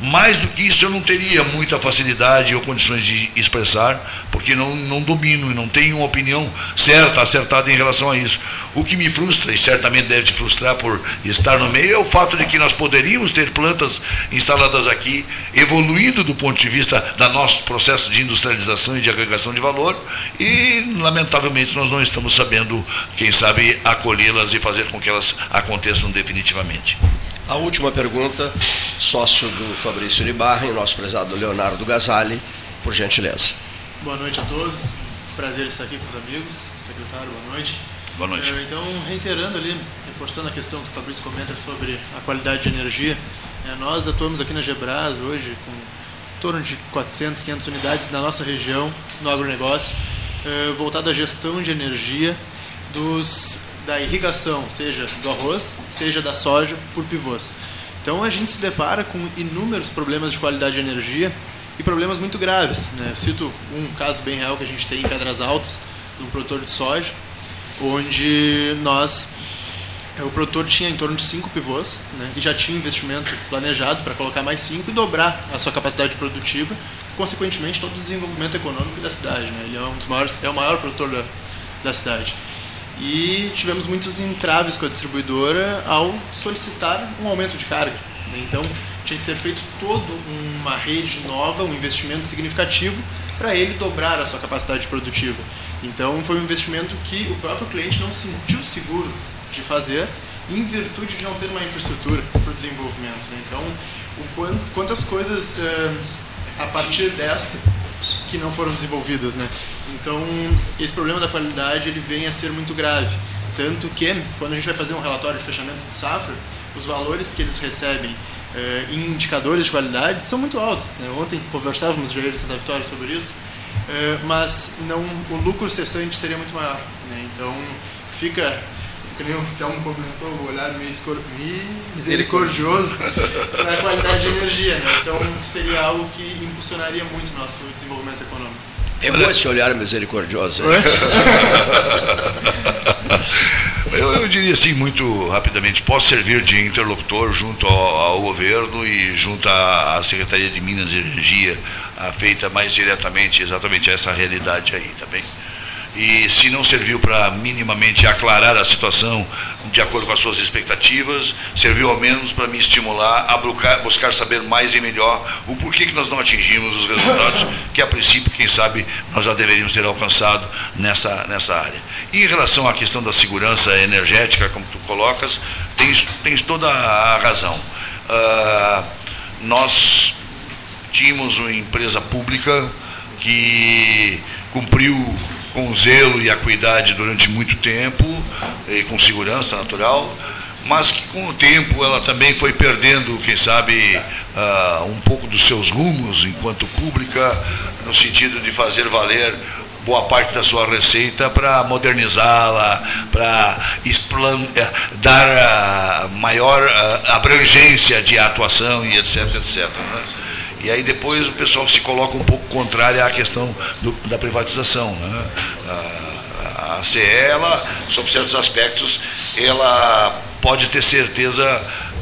Mais do que isso, eu não teria muita facilidade ou condições de expressar, porque não, não domino e não tenho uma opinião certa, acertada em relação a isso. O que me frustra, e certamente deve te frustrar por estar no meio, é o fato de que nós poderíamos ter plantas instaladas aqui, evoluindo do ponto de vista da nosso processo de industrialização e de agregação de valor, e, lamentavelmente, nós não estamos sabendo, quem sabe, acolhê-las e fazer com que elas aconteçam definitivamente. A última pergunta, sócio do Fabrício Uribarra e nosso prezado Leonardo Gasali, por gentileza. Boa noite a todos. Prazer estar aqui com os amigos. Secretário, boa noite. Boa noite. É, então, reiterando ali, reforçando a questão que o Fabrício comenta sobre a qualidade de energia, é, nós atuamos aqui na Gebras hoje com em torno de 400, 500 unidades na nossa região, no agronegócio, é, voltado à gestão de energia dos da irrigação, seja do arroz, seja da soja, por pivôs. Então a gente se depara com inúmeros problemas de qualidade de energia e problemas muito graves. Né? Eu cito um caso bem real que a gente tem em Pedras Altas, de um produtor de soja, onde nós o produtor tinha em torno de cinco pivôs né, e já tinha investimento planejado para colocar mais cinco e dobrar a sua capacidade produtiva, consequentemente todo o desenvolvimento econômico da cidade. Né? Ele é um dos maiores, é o maior produtor da, da cidade. E tivemos muitos entraves com a distribuidora ao solicitar um aumento de carga. Então, tinha que ser feito toda uma rede nova, um investimento significativo para ele dobrar a sua capacidade produtiva. Então, foi um investimento que o próprio cliente não se sentiu seguro de fazer em virtude de não ter uma infraestrutura para o desenvolvimento. Né? Então, quantas coisas eh, a partir desta que não foram desenvolvidas, né? Então, esse problema da qualidade ele vem a ser muito grave, tanto que quando a gente vai fazer um relatório de fechamento de safra, os valores que eles recebem eh, em indicadores de qualidade são muito altos. Né? Ontem conversávamos em Santa Vitória sobre isso, eh, mas não, o lucro cessante seria muito maior. Né? Então fica que nem o comentou, o olhar meio misericordioso [LAUGHS] para a qualidade de energia. Né? Então, seria algo que impulsionaria muito o nosso desenvolvimento econômico. Pegou esse olhar misericordioso. [LAUGHS] Eu, eu, diria assim, muito rapidamente, posso servir de interlocutor junto ao, ao governo e junto à, Secretaria de Minas e Energia, a, feita mais diretamente exatamente essa realidade aí, tá bem? E se não serviu para minimamente aclarar a situação de acordo com as suas expectativas, serviu ao menos para me estimular a buscar, saber mais e melhor o porquê que nós não atingimos os resultados que a princípio, quem sabe, nós já deveríamos ter alcançado nessa, nessa área. E em relação à questão da segurança energética, como tu colocas, tens, tens toda a razão. Uh, nós tínhamos uma empresa pública que cumpriu com zelo e acuidade durante muito tempo, e com segurança natural, mas que com o tempo ela também foi perdendo, quem sabe, uh, um pouco dos seus rumos enquanto pública, no sentido de fazer valer boa parte da sua receita para modernizá-la, para eh, dar uh, maior uh, abrangência de atuação e etc, etc. Né? E aí depois o pessoal se coloca um pouco contrário à questão do, da privatização. Né? A, a CE, ela, sob certos aspectos, ela pode ter certeza,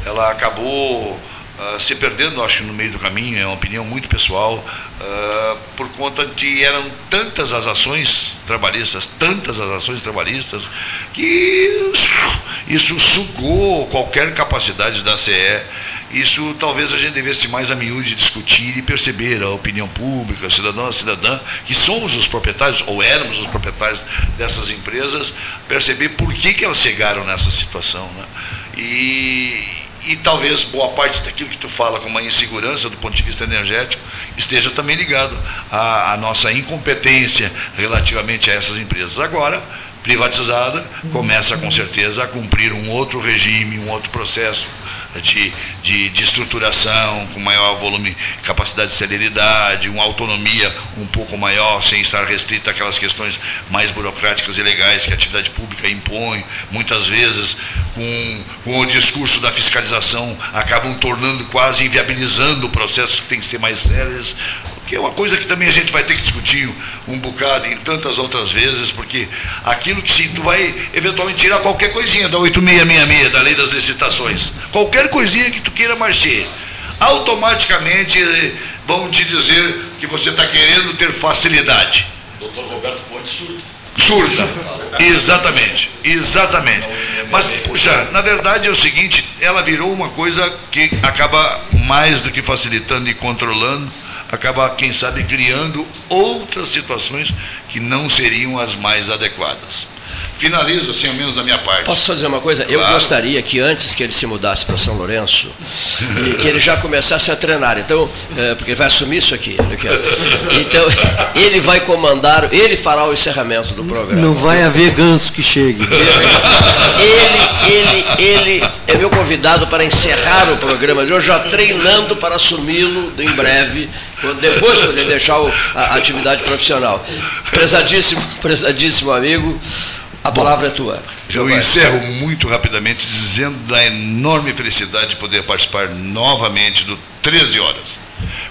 ela acabou uh, se perdendo, acho, no meio do caminho, é uma opinião muito pessoal, uh, por conta de eram tantas as ações trabalhistas, tantas as ações trabalhistas, que isso sugou qualquer capacidade da CE isso talvez a gente devesse mais a miúde discutir e perceber a opinião pública, cidadão a cidadã, que somos os proprietários, ou éramos os proprietários dessas empresas, perceber por que, que elas chegaram nessa situação. Né? E, e talvez boa parte daquilo que tu fala como a insegurança do ponto de vista energético esteja também ligado à, à nossa incompetência relativamente a essas empresas. Agora, privatizada, começa com certeza a cumprir um outro regime, um outro processo de, de, de, estruturação, com maior volume, capacidade de celeridade, uma autonomia um pouco maior, sem estar restrita àquelas questões mais burocráticas e legais que a atividade pública impõe, muitas vezes com, com o discurso da fiscalização acabam tornando quase inviabilizando processos que têm que ser mais sérios que é uma coisa que também a gente vai ter que discutir um bocado em tantas outras vezes, porque aquilo que se tu vai eventualmente tirar qualquer coisinha da 8666, da lei das licitações, qualquer coisinha que tu queira marcher, automaticamente eh, vão te dizer que você está querendo ter facilidade. Doutor Roberto Ponte surda. Surda, exatamente, exatamente. Mas, puxa, na verdade é o seguinte, ela virou uma coisa que acaba mais do que facilitando e controlando, acaba, quem sabe, criando outras situações que não seriam as mais adequadas. Finalizo, assim, ao menos da minha parte. Posso só dizer uma coisa? Claro. Eu gostaria que antes que ele se mudasse para São Lourenço, que ele já começasse a treinar. Então, é, porque ele vai assumir isso aqui. Então, ele vai comandar, ele fará o encerramento do programa. Não vai haver ganso que chegue. Ele, ele, ele é meu convidado para encerrar o programa de hoje, já treinando para assumi-lo em breve depois quando ele deixar a, a atividade profissional. Prezadíssimo, prezadíssimo amigo, a palavra é tua. Eu encerro muito rapidamente dizendo da enorme felicidade de poder participar novamente do 13 Horas.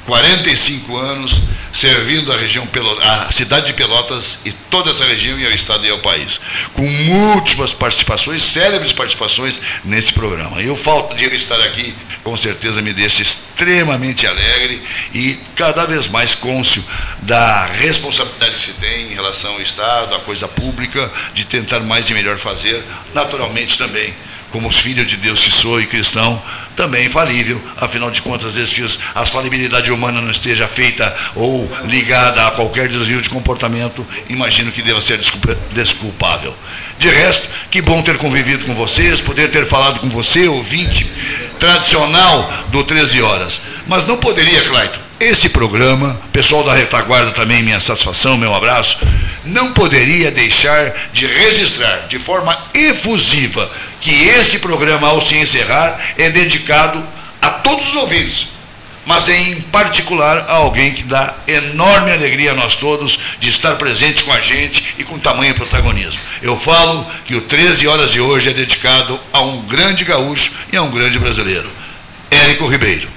45 anos servindo a região a cidade de Pelotas e toda essa região e ao estado e ao país, com múltiplas participações, célebres participações nesse programa. E o fato de ele estar aqui, com certeza me deixa extremamente alegre e cada vez mais cônscio da responsabilidade que se tem em relação ao Estado, à coisa pública, de tentar mais e melhor fazer, naturalmente também como os filhos de Deus que sou e cristão, também falível, afinal de contas, que a falibilidade humana não esteja feita ou ligada a qualquer desvio de comportamento, imagino que deva ser desculpável. De resto, que bom ter convivido com vocês, poder ter falado com você, ouvinte tradicional do 13 Horas. Mas não poderia, Claito, esse programa, pessoal da retaguarda também, minha satisfação, meu abraço, não poderia deixar de registrar de forma efusiva que este programa, ao se encerrar, é dedicado a todos os ouvintes, mas em particular a alguém que dá enorme alegria a nós todos de estar presente com a gente e com tamanho protagonismo. Eu falo que o 13 horas de hoje é dedicado a um grande gaúcho e a um grande brasileiro, Érico Ribeiro.